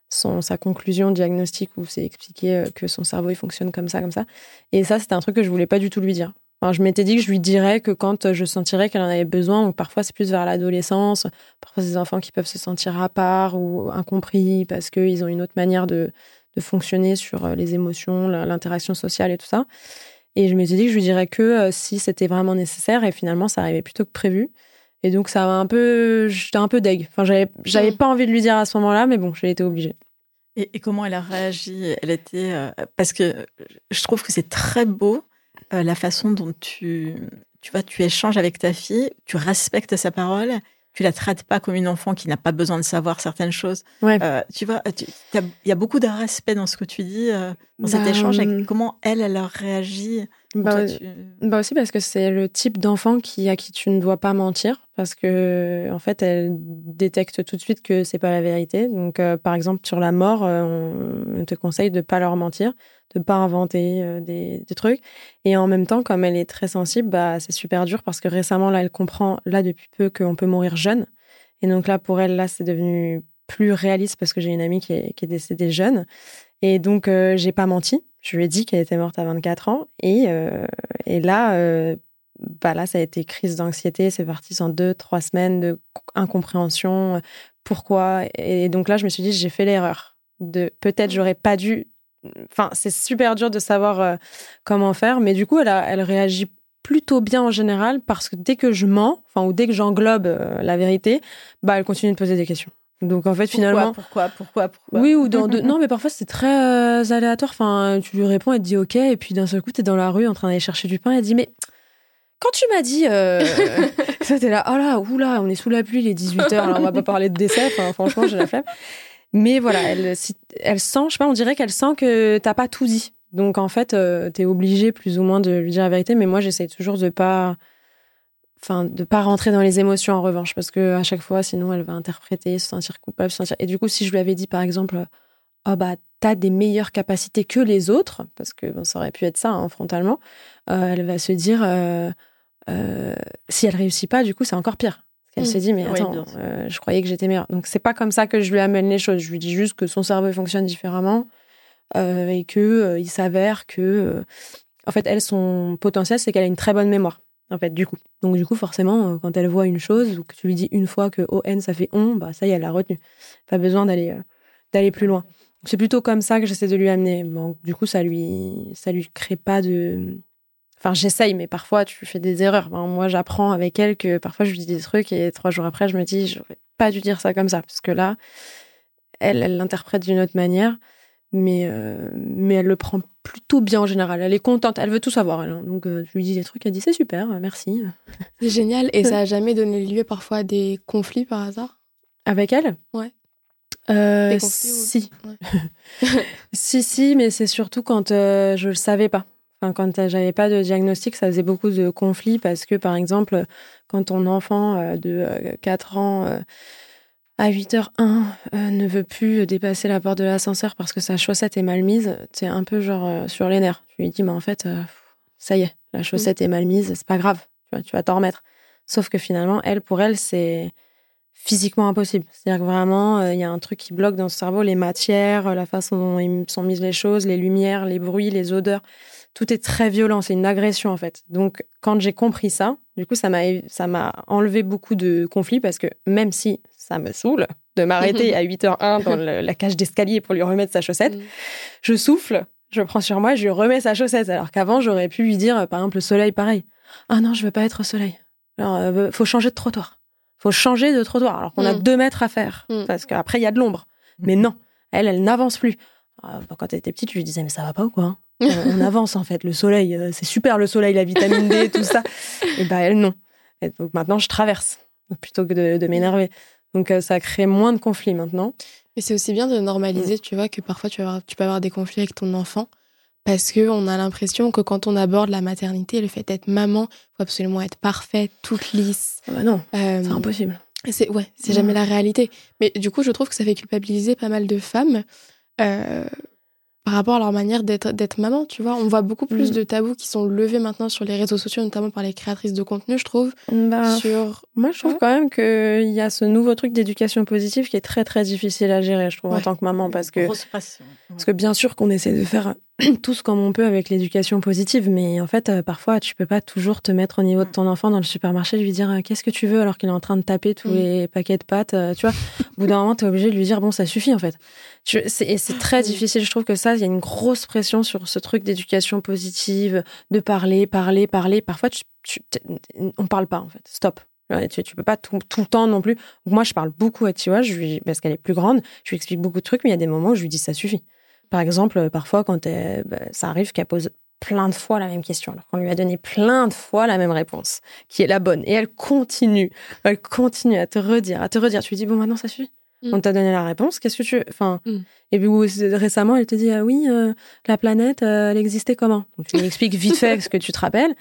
son, sa conclusion diagnostique où c'est expliqué euh, que son cerveau il fonctionne comme ça, comme ça. Et ça, c'était un truc que je voulais pas du tout lui dire je m'étais dit que je lui dirais que quand je sentirais qu'elle en avait besoin, parfois c'est plus vers l'adolescence, parfois c'est des enfants qui peuvent se sentir à part ou incompris parce qu'ils ont une autre manière de, de fonctionner sur euh, les émotions, l'interaction sociale et tout ça. Et je m'étais dit que je lui dirais que euh, si c'était vraiment nécessaire, et finalement ça arrivait plutôt que prévu. Et donc ça m'a un peu, j'étais un peu deg. Enfin, j'avais, j'avais mmh. pas envie de lui dire à ce moment-là, mais bon, j'ai été obligée. Et, comment elle a réagi? Elle était euh, parce que je trouve que c'est très beau euh, la façon dont tu, tu vois, tu échanges avec ta fille, tu respectes sa parole, tu la traites pas comme une enfant qui n'a pas besoin de savoir certaines choses. Euh, tu vois, il y a beaucoup de respect dans ce que tu dis, euh, dans cet bah, échange. Avec comment elle, elle a réagi. Bah, bah, aussi parce que c'est le type d'enfant qui à qui tu ne dois pas mentir parce que en fait elle détecte tout de suite que c'est pas la vérité. Donc par exemple sur la mort, on te conseille de pas leur mentir de pas inventer euh, des, trucs. Et en même temps, comme elle est très sensible, bah, c'est super dur parce que récemment, là, elle comprend, là, depuis peu, qu'on peut mourir jeune. Et donc là, pour elle, là, c'est devenu plus réaliste parce que j'ai une amie qui est, qui est décédée jeune. Et donc, euh, j'ai pas menti. Je lui ai dit qu'elle était morte à 24 ans. Et, euh, et là, bah là, ça a été crise d'anxiété. C'est parti en deux, trois semaines de incompréhension. Pourquoi? Et donc là, je me suis dit, j'ai fait l'erreur de peut-être j'aurais pas dû Enfin, c'est super dur de savoir euh, comment faire, mais du coup, elle, elle réagit plutôt bien en général parce que dès que je mens, enfin, ou dès que j'englobe euh, la vérité, bah, elle continue de poser des questions. Donc en fait finalement pourquoi pourquoi pourquoi oui ou dans non mais parfois c'est très euh, aléatoire. Enfin tu lui réponds elle te dit ok et puis d'un seul coup tu es dans la rue en train d'aller chercher du pain. Elle dit mais quand tu m'as dit ça t'es là oh là oula on est sous la pluie les 18 heures alors on va pas parler de décès. Franchement j'ai la flemme mais voilà, elle, sent, je sais pas, on dirait qu'elle sent que t'as pas tout dit. Donc en fait, euh, tu es obligé plus ou moins de lui dire la vérité. Mais moi, j'essaie toujours de pas, enfin, de pas rentrer dans les émotions en revanche, parce que à chaque fois, sinon, elle va interpréter, se sentir coupable, se sentir. Et du coup, si je lui avais dit par exemple, oh bah t'as des meilleures capacités que les autres, parce que bon, ça aurait pu être ça hein, frontalement, euh, elle va se dire, euh, si elle réussit pas, du coup, c'est encore pire. Elle s'est dit, mais attends, euh, je croyais que j'étais meilleure. Donc, c'est pas comme ça que je lui amène les choses. Je lui dis juste que son cerveau fonctionne différemment euh, et que euh, il s'avère que, en fait, elle, son potentiel, c'est qu'elle a une très bonne mémoire. En fait, du coup. Donc, du coup, forcément, quand elle voit une chose ou que tu lui dis une fois que ON, ça fait on, bah, ça y est, elle l'a retenu. Pas besoin d'aller d'aller plus loin. C'est plutôt comme ça que j'essaie de lui amener. Bon, du coup, ça lui, ça lui crée pas de, Enfin, j'essaye, mais parfois tu fais des erreurs. moi, j'apprends avec elle que parfois je lui dis des trucs et trois jours après, je me dis, j'aurais pas dû dire ça comme ça, parce que là, elle, elle l'interprète d'une autre manière. mais euh, mais elle le prend plutôt bien en général. Elle est contente, elle veut tout savoir. Elle, hein. Donc euh, je lui dis des trucs, elle dit c'est super, merci. C'est génial. Et ça a jamais donné lieu parfois à des conflits par hasard? Avec elle? Ouais. Euh, ou- si. Ouais. si, si, mais c'est surtout quand euh, je le savais pas. Enfin, quand euh, j'avais pas de diagnostic, ça faisait beaucoup de conflits parce que, par exemple, quand ton enfant euh, de euh, 4 ans euh, à 8h01 euh, ne veut plus dépasser la porte de l'ascenseur parce que sa chaussette est mal mise, c'est un peu genre euh, sur les nerfs. Je lui dis, mais en fait, euh, ça y est, la chaussette est mal mise, c'est pas grave, tu vas, tu vas t'en remettre. Sauf que finalement, elle, pour elle, c'est physiquement impossible. C'est-à-dire que vraiment, euh, il y a un truc qui bloque dans son cerveau, les matières, euh, la façon dont sont mises les choses, les lumières, les bruits, les odeurs. Tout est très violent, c'est une agression en fait. Donc, quand j'ai compris ça, du coup, ça m'a ça m'a enlevé beaucoup de conflits parce que même si ça me saoule de m'arrêter à 8h01 dans le- la cage d'escalier pour lui remettre sa chaussette, Mm. je souffle, je prends sur moi, je lui remets sa chaussette. Alors qu'avant, j'aurais pu lui dire, euh, par exemple, le soleil, pareil. Ah non, je veux pas être au soleil. Alors, euh, faut changer de trottoir. Faut changer de trottoir. Alors qu'on a Mm. deux mètres à faire. Mm. Parce qu'après, il y a de l'ombre. Mais non, elle, elle n'avance plus. Ah, bah, quand elle était petite, je lui disais, mais ça va pas ou quoi hein? Euh, On avance en fait. Le soleil, euh, c'est super le soleil, la vitamine D, tout ça. Et bah, elle, non. Et donc maintenant, je traverse plutôt que de, de m'énerver. Donc euh, ça crée moins de conflits maintenant. Mais c'est aussi bien de normaliser, tu vois, que parfois tu, vas avoir- tu peux avoir des conflits avec ton enfant. Parce que on a l'impression que quand on aborde la maternité, le fait d'être maman, faut absolument être parfaite, toute lisse. Ah bah non, Euh, c'est impossible. C'est ouais, c'est jamais la réalité. Mais du coup, je trouve que ça fait culpabiliser pas mal de femmes euh, par rapport à leur manière d'être d'être maman. Tu vois, on voit beaucoup plus Mm. de tabous qui sont levés maintenant sur les réseaux sociaux, notamment par les créatrices de contenu, je trouve. Bah, Sur Moi, je trouve Ouais. quand même qu'il y a ce nouveau truc d'éducation positive qui est très, très difficile à gérer, je trouve, en tant que maman. Parce que, Grosse parce que bien sûr qu'on essaie de faire tous comme on peut avec l'éducation positive, mais en fait, euh, parfois, tu peux pas toujours te mettre au niveau de ton enfant dans le supermarché et lui dire euh, qu'est-ce que tu veux alors qu'il est en train de taper tous Mm. les paquets de pâtes. euh, tu vois, au bout d'un moment, tu es obligé de lui dire bon, ça suffit, en fait. Tu- c'est- Et c'est très Mm. difficile. Je trouve que ça, il y a une grosse pression sur ce truc d'éducation positive, de parler, parler, parler. Parfois, tu, tu- on parle pas, en fait. Stop. Tu, tu peux pas tout, tout le temps non plus. Moi, je parle beaucoup à Tiwa, je lui, parce qu'elle est plus grande. Je lui explique beaucoup de trucs, mais il y a des moments où je lui dis ça suffit. Par exemple, euh, parfois, quand elle- bah, ça arrive qu'elle pose plein de fois la même question, alors qu'on lui a donné plein de fois la même réponse, qui est la bonne. Et elle continue, elle continue à te redire, à te redire. Tu lui dis, bon, maintenant, ça suffit. Mm. On t'a donné la réponse, qu'est-ce que tu Enfin, Mm. et puis récemment, elle te dit, ah oui, euh, la planète, euh, elle existait comment? Donc tu lui expliques vite fait ce que tu te rappelles,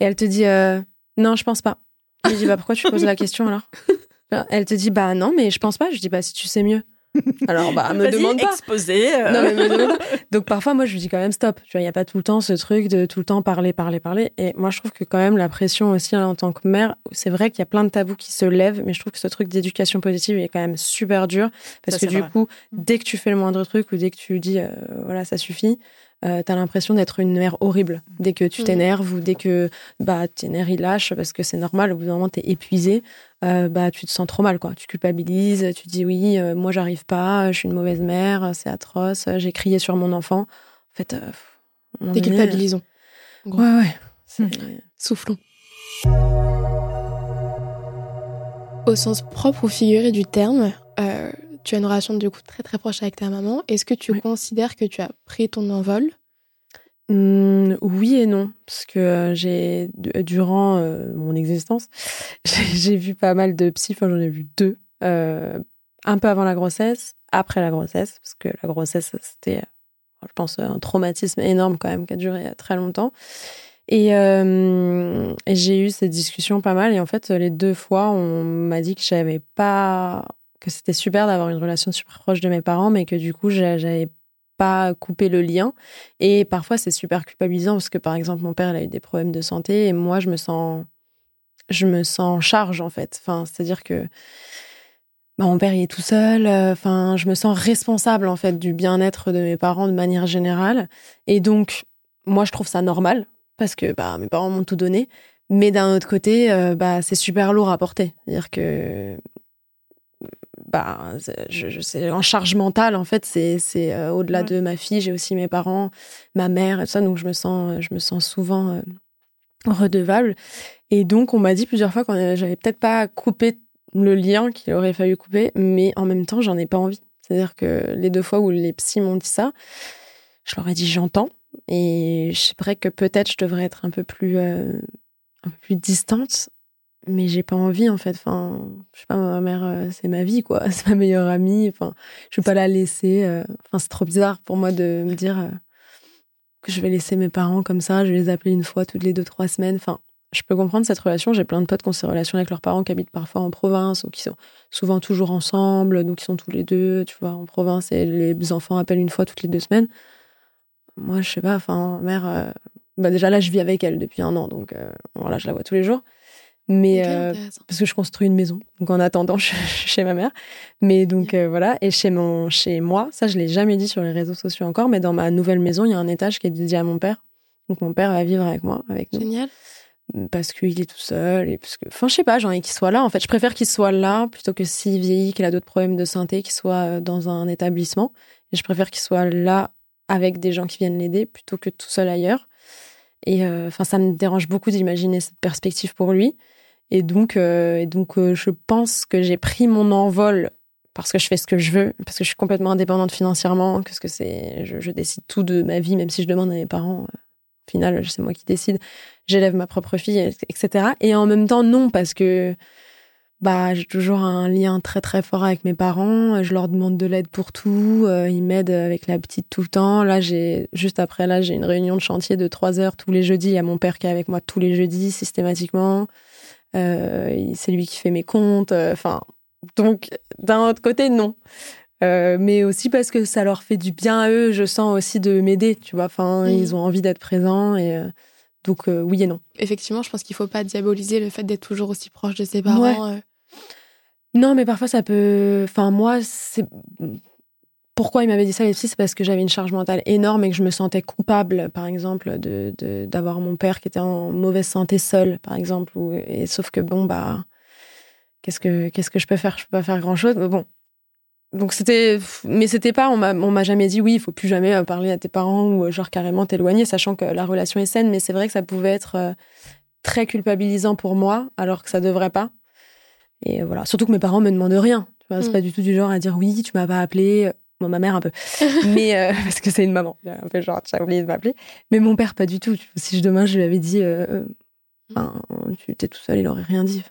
et elle te dit, euh, non, je pense pas. Je lui dis, bah pourquoi tu poses la question alors? Elle te dit, bah non, mais je pense pas. Je dis, bah si tu sais mieux. Alors, bah, me demande pas. Exposé. euh, Non, mais me demande pas. Donc parfois, moi, je lui dis quand même stop. Tu vois, il n'y a pas tout le temps ce truc de tout le temps parler, parler, parler. Et moi, je trouve que quand même la pression aussi hein, en tant que mère, c'est vrai qu'il y a plein de tabous qui se lèvent, mais je trouve que ce truc d'éducation positive est quand même super dur parce Ça, que du vrai. coup, dès que tu fais le moindre truc ou dès que tu dis euh, voilà, ça suffit. Euh, t'as l'impression d'être une mère horrible dès que tu Mhm. t'énerves ou dès que bah tes nerfs ils lâchent parce que c'est normal au bout d'un moment t'es épuisé euh, bah tu te sens trop mal quoi tu culpabilises tu dis oui euh, moi j'arrive pas je suis une mauvaise mère c'est atroce j'ai crié sur mon enfant en fait euh, déculpabilisons. Gros. ouais ouais Soufflons. Au sens propre ou figuré du terme, euh, tu as une relation du coup très très proche avec ta maman. Est-ce que tu Oui. considères que tu as pris ton envol Hum, oui et non, parce que euh, j'ai du- durant euh, mon existence, j'ai vu pas mal de psy. Enfin, j'en ai vu deux, euh, un peu avant la grossesse, après la grossesse, parce que la grossesse c'était, euh, je pense, un traumatisme énorme quand même qui a duré très longtemps. Et, euh, et j'ai eu cette discussion pas mal. Et en fait, les deux fois, on m'a dit que j'avais pas, que c'était super d'avoir une relation super proche de mes parents, mais que du coup, j'a- j'avais pas coupé le lien. Et parfois, c'est super culpabilisant parce que, par exemple, mon père, il a eu des problèmes de santé et moi, je me sens, je me sens en charge, en fait. Enfin, c'est-à-dire que bah, mon père, il est tout seul. euh, Enfin, je me sens responsable, en fait, du bien-être de mes parents de manière générale. Et donc, moi, je trouve ça normal parce que, bah, mes parents m'ont tout donné. Mais d'un autre côté, euh, bah, c'est super lourd à porter. C'est-à-dire que, bah, je, je, en charge mentale, en fait, c'est, c'est euh, au-delà de ma fille, j'ai aussi mes parents, ma mère et tout ça. Donc, je me sens, je me sens souvent euh, redevable. Et donc, on m'a dit plusieurs fois que j'avais peut-être pas coupé le lien qu'il aurait fallu couper, mais en même temps, j'en ai pas envie. C'est-à-dire que les deux fois où les psys m'ont dit ça, je leur ai dit j'entends. Et je sais que peut-être je devrais être un peu plus, euh, un peu plus distante, mais j'ai pas envie en fait. Enfin, je sais pas, ma mère, euh, c'est ma vie quoi, c'est ma meilleure amie. Enfin, je vais pas la laisser. euh. Enfin, c'est trop bizarre pour moi de me dire euh, que je vais laisser mes parents comme ça. Je vais les appeler une fois toutes les deux trois semaines. Enfin, je peux comprendre cette relation. J'ai plein de potes qui ont ces relations avec leurs parents qui habitent parfois en province ou qui sont souvent toujours ensemble, donc ils sont tous les deux, tu vois, en province et les enfants appellent une fois toutes les deux semaines. Moi, je sais pas, enfin, mère, bah déjà là, je vis avec elle depuis un an, donc euh, voilà, je la vois tous les jours. Mais euh, parce que je construis une maison, donc en attendant, je suis chez ma mère. Mais donc euh, voilà, et chez mon, chez moi, ça, je l'ai jamais dit sur les réseaux sociaux encore, mais dans ma nouvelle maison, il y a un étage qui est dédié à mon père. Donc mon père va vivre avec moi, avec nous. Génial. parce qu'il est tout seul et parce que enfin je sais pas j'ai envie qu'il soit là. En fait je préfère qu'il soit là plutôt que s'il vieillit qu'il a d'autres problèmes de santé qu'il soit euh, dans un établissement. Et je préfère qu'il soit là avec des gens qui viennent l'aider plutôt que tout seul ailleurs. Et euh, enfin ça me dérange beaucoup d'imaginer cette perspective pour lui et donc euh, donc euh, je pense que j'ai pris mon envol parce que je fais ce que je veux parce que je suis complètement indépendante financièrement que ce que c'est je, décide tout de ma vie même si je demande à mes parents euh, au final c'est moi qui décide j'élève ma propre fille, etc. Et en même temps, non, parce que bah, j'ai toujours un lien très très fort avec mes parents. Je leur demande de l'aide pour tout. ils m'aident avec la petite tout le temps. Là, j'ai juste après là, j'ai une réunion de chantier de trois heures tous les jeudis. Il y a mon père qui est avec moi tous les jeudis systématiquement. Euh, c'est lui qui fait mes comptes. euh, Enfin, donc d'un autre côté, non. Euh, mais aussi parce que ça leur fait du bien à eux. Je sens aussi de m'aider, tu vois. Enfin, Mhm. ils ont envie d'être présents et euh, donc euh, oui et non. Effectivement, je pense qu'il faut pas diaboliser le fait d'être toujours aussi proche de ses parents. Non, mais parfois ça peut. Enfin, moi, c'est. Pourquoi il m'avait dit ça, les C'est parce que j'avais une charge mentale énorme et que je me sentais coupable, par exemple, de de- d'avoir mon père qui était en mauvaise santé seul, par exemple. Ou... Et sauf que bon, bah. Qu'est-ce que, qu'est-ce que je peux faire? Je peux pas faire grand-chose. Mais bon. Donc c'était. Mais c'était pas. On m'a, on m'a jamais dit oui, il faut plus jamais euh, parler à tes parents ou euh, genre carrément t'éloigner, sachant que la relation est saine. Mais c'est vrai que ça pouvait être euh, très culpabilisant pour moi, alors que ça devrait pas. Et voilà. Surtout que mes parents me demandent rien. Tu vois, c'est Mm. pas du tout du genre à dire oui, tu m'as pas appelé. Bon, ma mère un peu. Mais euh, parce que c'est une maman. Un peu genre, tu as oublié de m'appeler. Mais mon père, pas du tout. Si je, demain je lui avais dit, euh, enfin, tu étais tout seul, il aurait rien dit.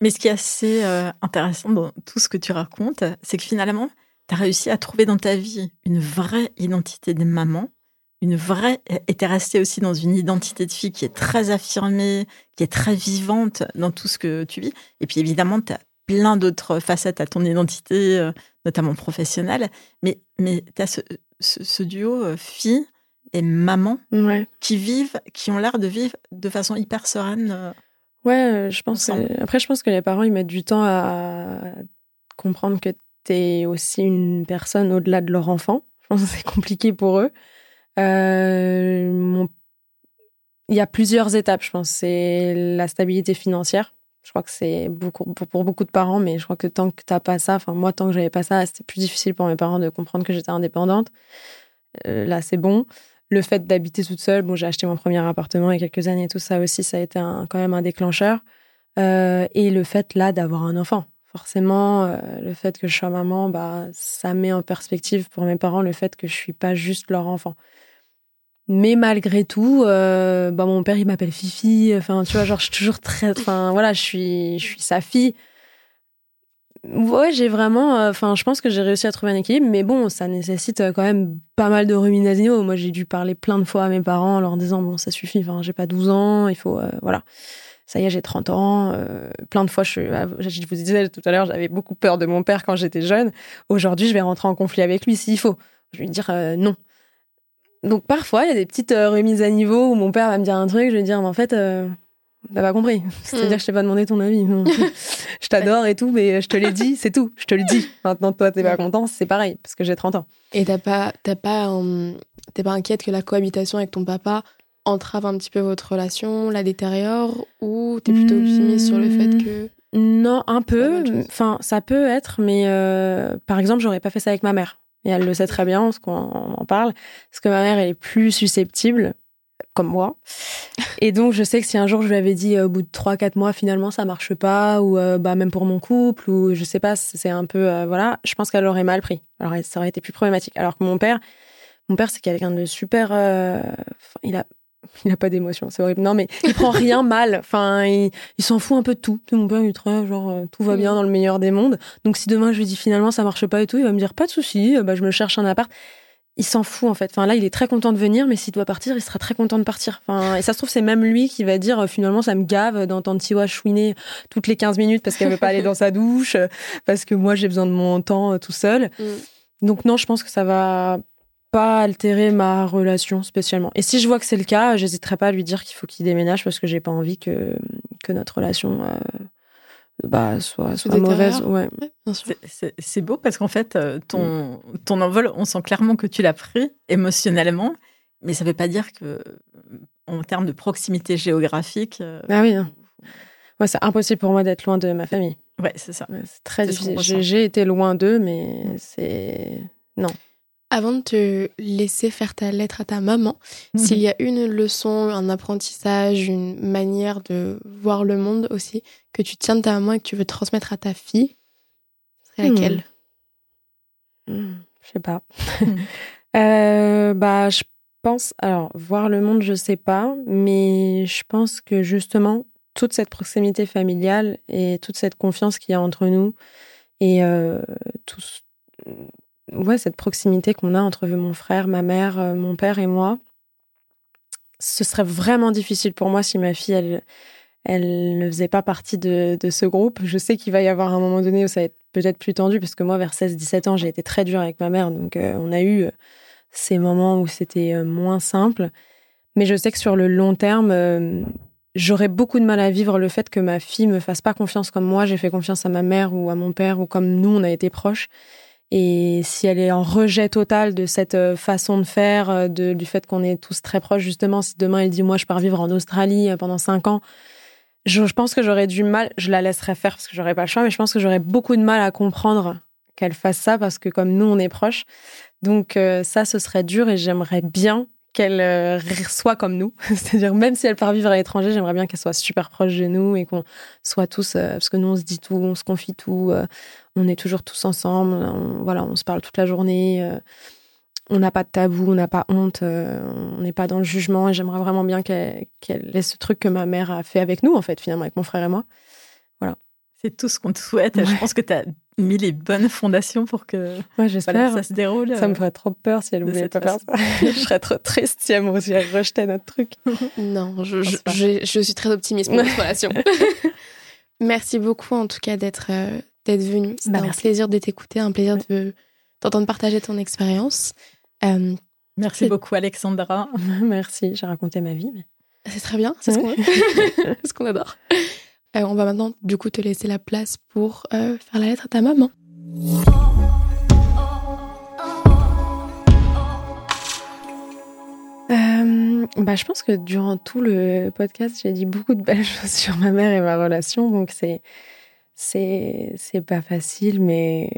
Mais ce qui est assez euh, intéressant dans tout ce que tu racontes, c'est que finalement, tu as réussi à trouver dans ta vie une vraie identité de maman, une vraie, et tu es restée aussi dans une identité de fille qui est très affirmée, qui est très vivante dans tout ce que tu vis. Et puis évidemment, tu as plein d'autres facettes à ton identité, euh, notamment professionnelle. Mais, mais tu as ce, ce, ce duo euh, fille et maman ouais. qui vivent, qui ont l'air de vivre de façon hyper sereine. euh. Ouais, je pense. Après, je pense que les parents, ils mettent du temps à comprendre que t'es aussi une personne au-delà de leur enfant. Je pense que c'est compliqué pour eux. Euh, mon- Il y a plusieurs étapes, je pense. C'est la stabilité financière. Je crois que c'est beaucoup pour, beaucoup de parents, mais je crois que tant que t'as pas ça, enfin moi tant que j'avais pas ça, c'était plus difficile pour mes parents de comprendre que j'étais indépendante. Euh, là, c'est bon. Le fait d'habiter toute seule, bon, j'ai acheté mon premier appartement il y a quelques années, tout ça aussi, ça a été quand même un déclencheur. Euh, et le fait là d'avoir un enfant, forcément, euh, le fait que je sois maman, bah, ça met en perspective pour mes parents le fait que je suis pas juste leur enfant. Mais malgré tout, euh, bah, mon père il m'appelle Fifi. Enfin, tu vois, genre je suis toujours très, enfin voilà, je suis, je suis sa fille. Ouais, j'ai vraiment, euh, enfin, je pense que j'ai réussi à trouver un équilibre, mais bon, ça nécessite euh, quand même pas mal de rumination. Moi, j'ai dû parler plein de fois à mes parents en leur disant bon, ça suffit. Enfin, j'ai pas 12 ans, il faut, voilà. Ça y est, j'ai 30 ans. plein de fois, je, ah, je vous disais tout à l'heure, j'avais beaucoup peur de mon père quand j'étais jeune. Aujourd'hui, je vais rentrer en conflit avec lui s'il faut. Je vais lui dire non. Donc parfois, il y a des petites euh, remises à niveau où mon père va me dire un truc, je vais dire, mais en fait, euh, t'as pas compris. C'est-à-dire Mm. que je t'ai pas demandé ton avis. je t'adore et tout, mais je te l'ai dit, c'est tout. Je te le dis. Maintenant, toi, t'es pas content, c'est pareil, parce que j'ai 30 ans. Et t'as pas, t'as pas, hum, t'es pas inquiète que la cohabitation avec ton papa entrave un petit peu votre relation, la détériore, ou t'es plutôt optimiste sur le fait Mm. que. Non, un peu. Enfin, ça peut être, mais euh, par exemple, j'aurais pas fait ça avec ma mère. Et elle le sait très bien, parce qu'on on en parle. Parce que ma mère, elle est plus susceptible. comme moi. Et donc, je sais que si un jour je lui avais dit au bout de 3-4 mois, finalement, ça marche pas, ou bah, même pour mon couple, ou je sais pas, c'est un peu. voilà, je pense qu'elle aurait mal pris. Alors, ça aurait été plus problématique. Alors que mon père, mon père, c'est quelqu'un de super. il a il n'a pas d'émotion, c'est horrible. Non, mais il prend rien mal. Enfin, il, s'en fout un peu de tout. Mon père, très genre, euh, tout va bien mm. dans le meilleur des mondes. Donc, si demain je lui dis finalement ça marche pas et tout, il va me dire pas de souci, euh, bah, je me cherche un appart. Il s'en fout en fait. Enfin, là, il est très content de venir, mais s'il doit partir, il sera très content de partir. Enfin, et ça se trouve, c'est même lui qui va dire euh, finalement ça me gave d'entendre Tiwa chouiner toutes les 15 minutes parce qu'elle veut pas aller dans sa douche, parce que moi j'ai besoin de mon temps tout seul. Mm. Donc, non, je pense que ça va pas altérer ma relation spécialement. Et si je vois que c'est le cas, j'hésiterai pas à lui dire qu'il faut qu'il déménage parce que j'ai pas envie que, que notre relation euh, bah, soit, soit mauvaise. Ouais. c'est beau parce qu'en fait, euh, ton, mm. ton envol, on sent clairement que tu l'as pris émotionnellement, mais ça veut pas dire que, en termes de proximité géographique. Euh, ah oui, Ouais, c'est impossible pour moi d'être loin de ma famille. Ouais, c'est ça. c'est très difficile. J'ai été loin d'eux, mais mm. c'est. Non. Avant de te laisser faire ta lettre à ta maman, mhm. s'il y a une leçon, un apprentissage, une manière de voir le monde aussi, que tu tiens de ta maman et que tu veux transmettre à ta fille, c'est laquelle hmm. hmm, Je sais pas. Euh, bah, je pense. Alors, voir le monde, je sais pas, mais je pense que justement, toute cette proximité familiale et toute cette confiance qu'il y a entre nous et euh, tout, ouais, cette proximité qu'on a entre mon frère, ma mère, euh, mon père et moi, ce serait vraiment difficile pour moi si ma fille, elle, elle ne faisait pas partie de, ce groupe. Je sais qu'il va y avoir un moment donné où ça va être peut-être plus tendu, parce que moi, vers 16-17 ans, j'ai été très dure avec ma mère. Donc, euh, on a eu euh, ces moments où c'était moins simple. Mais je sais que sur le long terme, j'aurais beaucoup de mal à vivre le fait que ma fille me fasse pas confiance comme moi, j'ai fait confiance à ma mère ou à mon père, ou comme nous, on a été proches. Et si elle est en rejet total de cette euh, façon de faire, euh, de, du fait qu'on est tous très proches, justement, si demain elle dit moi je pars vivre en Australie euh, pendant cinq ans, je, pense que j'aurais du mal, je la laisserai faire parce que j'aurais pas le choix, mais je pense que j'aurais beaucoup de mal à comprendre qu'elle fasse ça parce que comme nous on est proches. Donc ça, ce serait dur et j'aimerais bien qu'elle soit comme nous. C'est-à-dire, même si elle part vivre à l'étranger, j'aimerais bien qu'elle soit super proche de nous et qu'on soit tous, parce que nous, on se dit tout, on se confie tout, on est toujours tous ensemble, on, voilà, on se parle toute la journée, on n'a pas de tabou, on n'a pas honte, on n'est pas dans le jugement et j'aimerais vraiment bien qu'elle ait ce truc que ma mère a fait avec nous, en fait, finalement, avec mon frère et moi. Voilà. C'est tout ce qu'on te souhaite. Je pense que tu as mis les bonnes fondations pour que ça se déroule. Ça me ferait trop peur si elle voulait pas faire ça. je serais trop triste si elle, rejetait notre truc. Non, je, je, suis très optimiste pour notre relation. Merci beaucoup en tout cas d'être euh, d'être venu. C'était bah, un plaisir de t'écouter, un plaisir de t'entendre partager ton expérience. Euh, Merci beaucoup Alexandra. Merci, j'ai raconté ma vie. Mais... C'est très bien, c'est ce qu'on adore. Euh, on va maintenant du coup te laisser la place pour euh, faire la lettre à ta maman. Euh, bah, je pense que durant tout le podcast, j'ai dit beaucoup de belles choses sur ma mère et ma relation, donc c'est c'est c'est pas facile, mais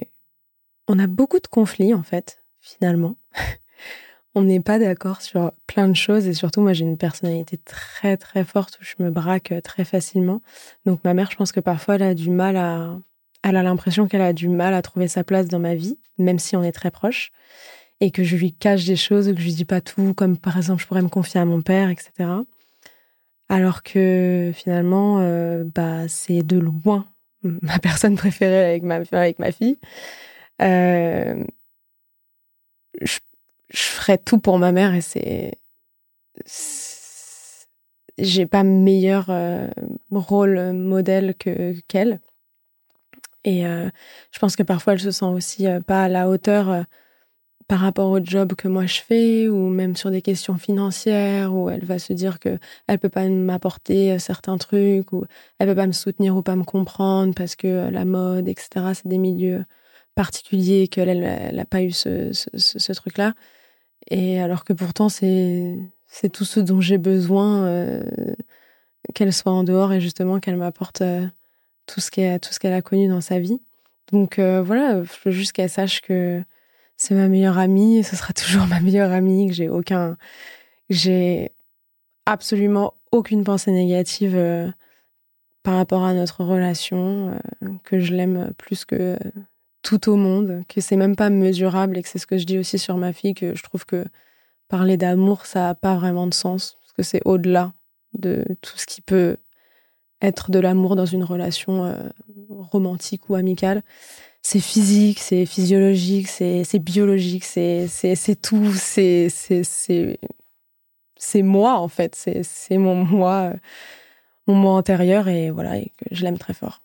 on a beaucoup de conflits en fait, finalement on n'est pas d'accord sur plein de choses et surtout moi j'ai une personnalité très très forte où je me braque euh, très facilement. Donc ma mère, je pense que parfois elle a du mal à elle a l'impression qu'elle a du mal à trouver sa place dans ma vie, même si on est très proches et que je lui cache des choses, que je lui dis pas tout, comme par exemple je pourrais me confier à mon père, etc. Alors que finalement, euh, bah c'est de loin ma personne préférée avec ma fille. Euh, je je ferais tout pour ma mère et c'est j'ai pas meilleur euh, rôle modèle que qu'elle et euh, je pense que parfois elle se sent aussi pas à la hauteur par rapport au job que moi je fais ou même sur des questions financières où elle va se dire que elle peut pas m'apporter certains trucs ou elle peut pas me soutenir ou pas me comprendre parce que la mode etc c'est des milieux particuliers qu'elle elle, a pas eu ce, ce truc là et alors que pourtant, c'est, c'est tout ce dont j'ai besoin, euh, qu'elle soit en dehors et justement qu'elle m'apporte euh, tout, ce qu'elle, tout ce qu'elle a connu dans sa vie. Donc euh, voilà, il faut juste qu'elle sache que c'est ma meilleure amie et ce sera toujours ma meilleure amie, que j'ai aucun. J'ai absolument aucune pensée négative euh, par rapport à notre relation, euh, que je l'aime plus que tout au monde, que c'est même pas mesurable et que c'est ce que je dis aussi sur ma fille, que je trouve que parler d'amour, ça n'a pas vraiment de sens, parce que c'est au-delà de tout ce qui peut être de l'amour dans une relation euh, romantique ou amicale. C'est physique, c'est physiologique, c'est biologique, c'est tout, c'est c'est moi en fait, c'est mon moi, mon moi antérieur et voilà, et que je l'aime très fort.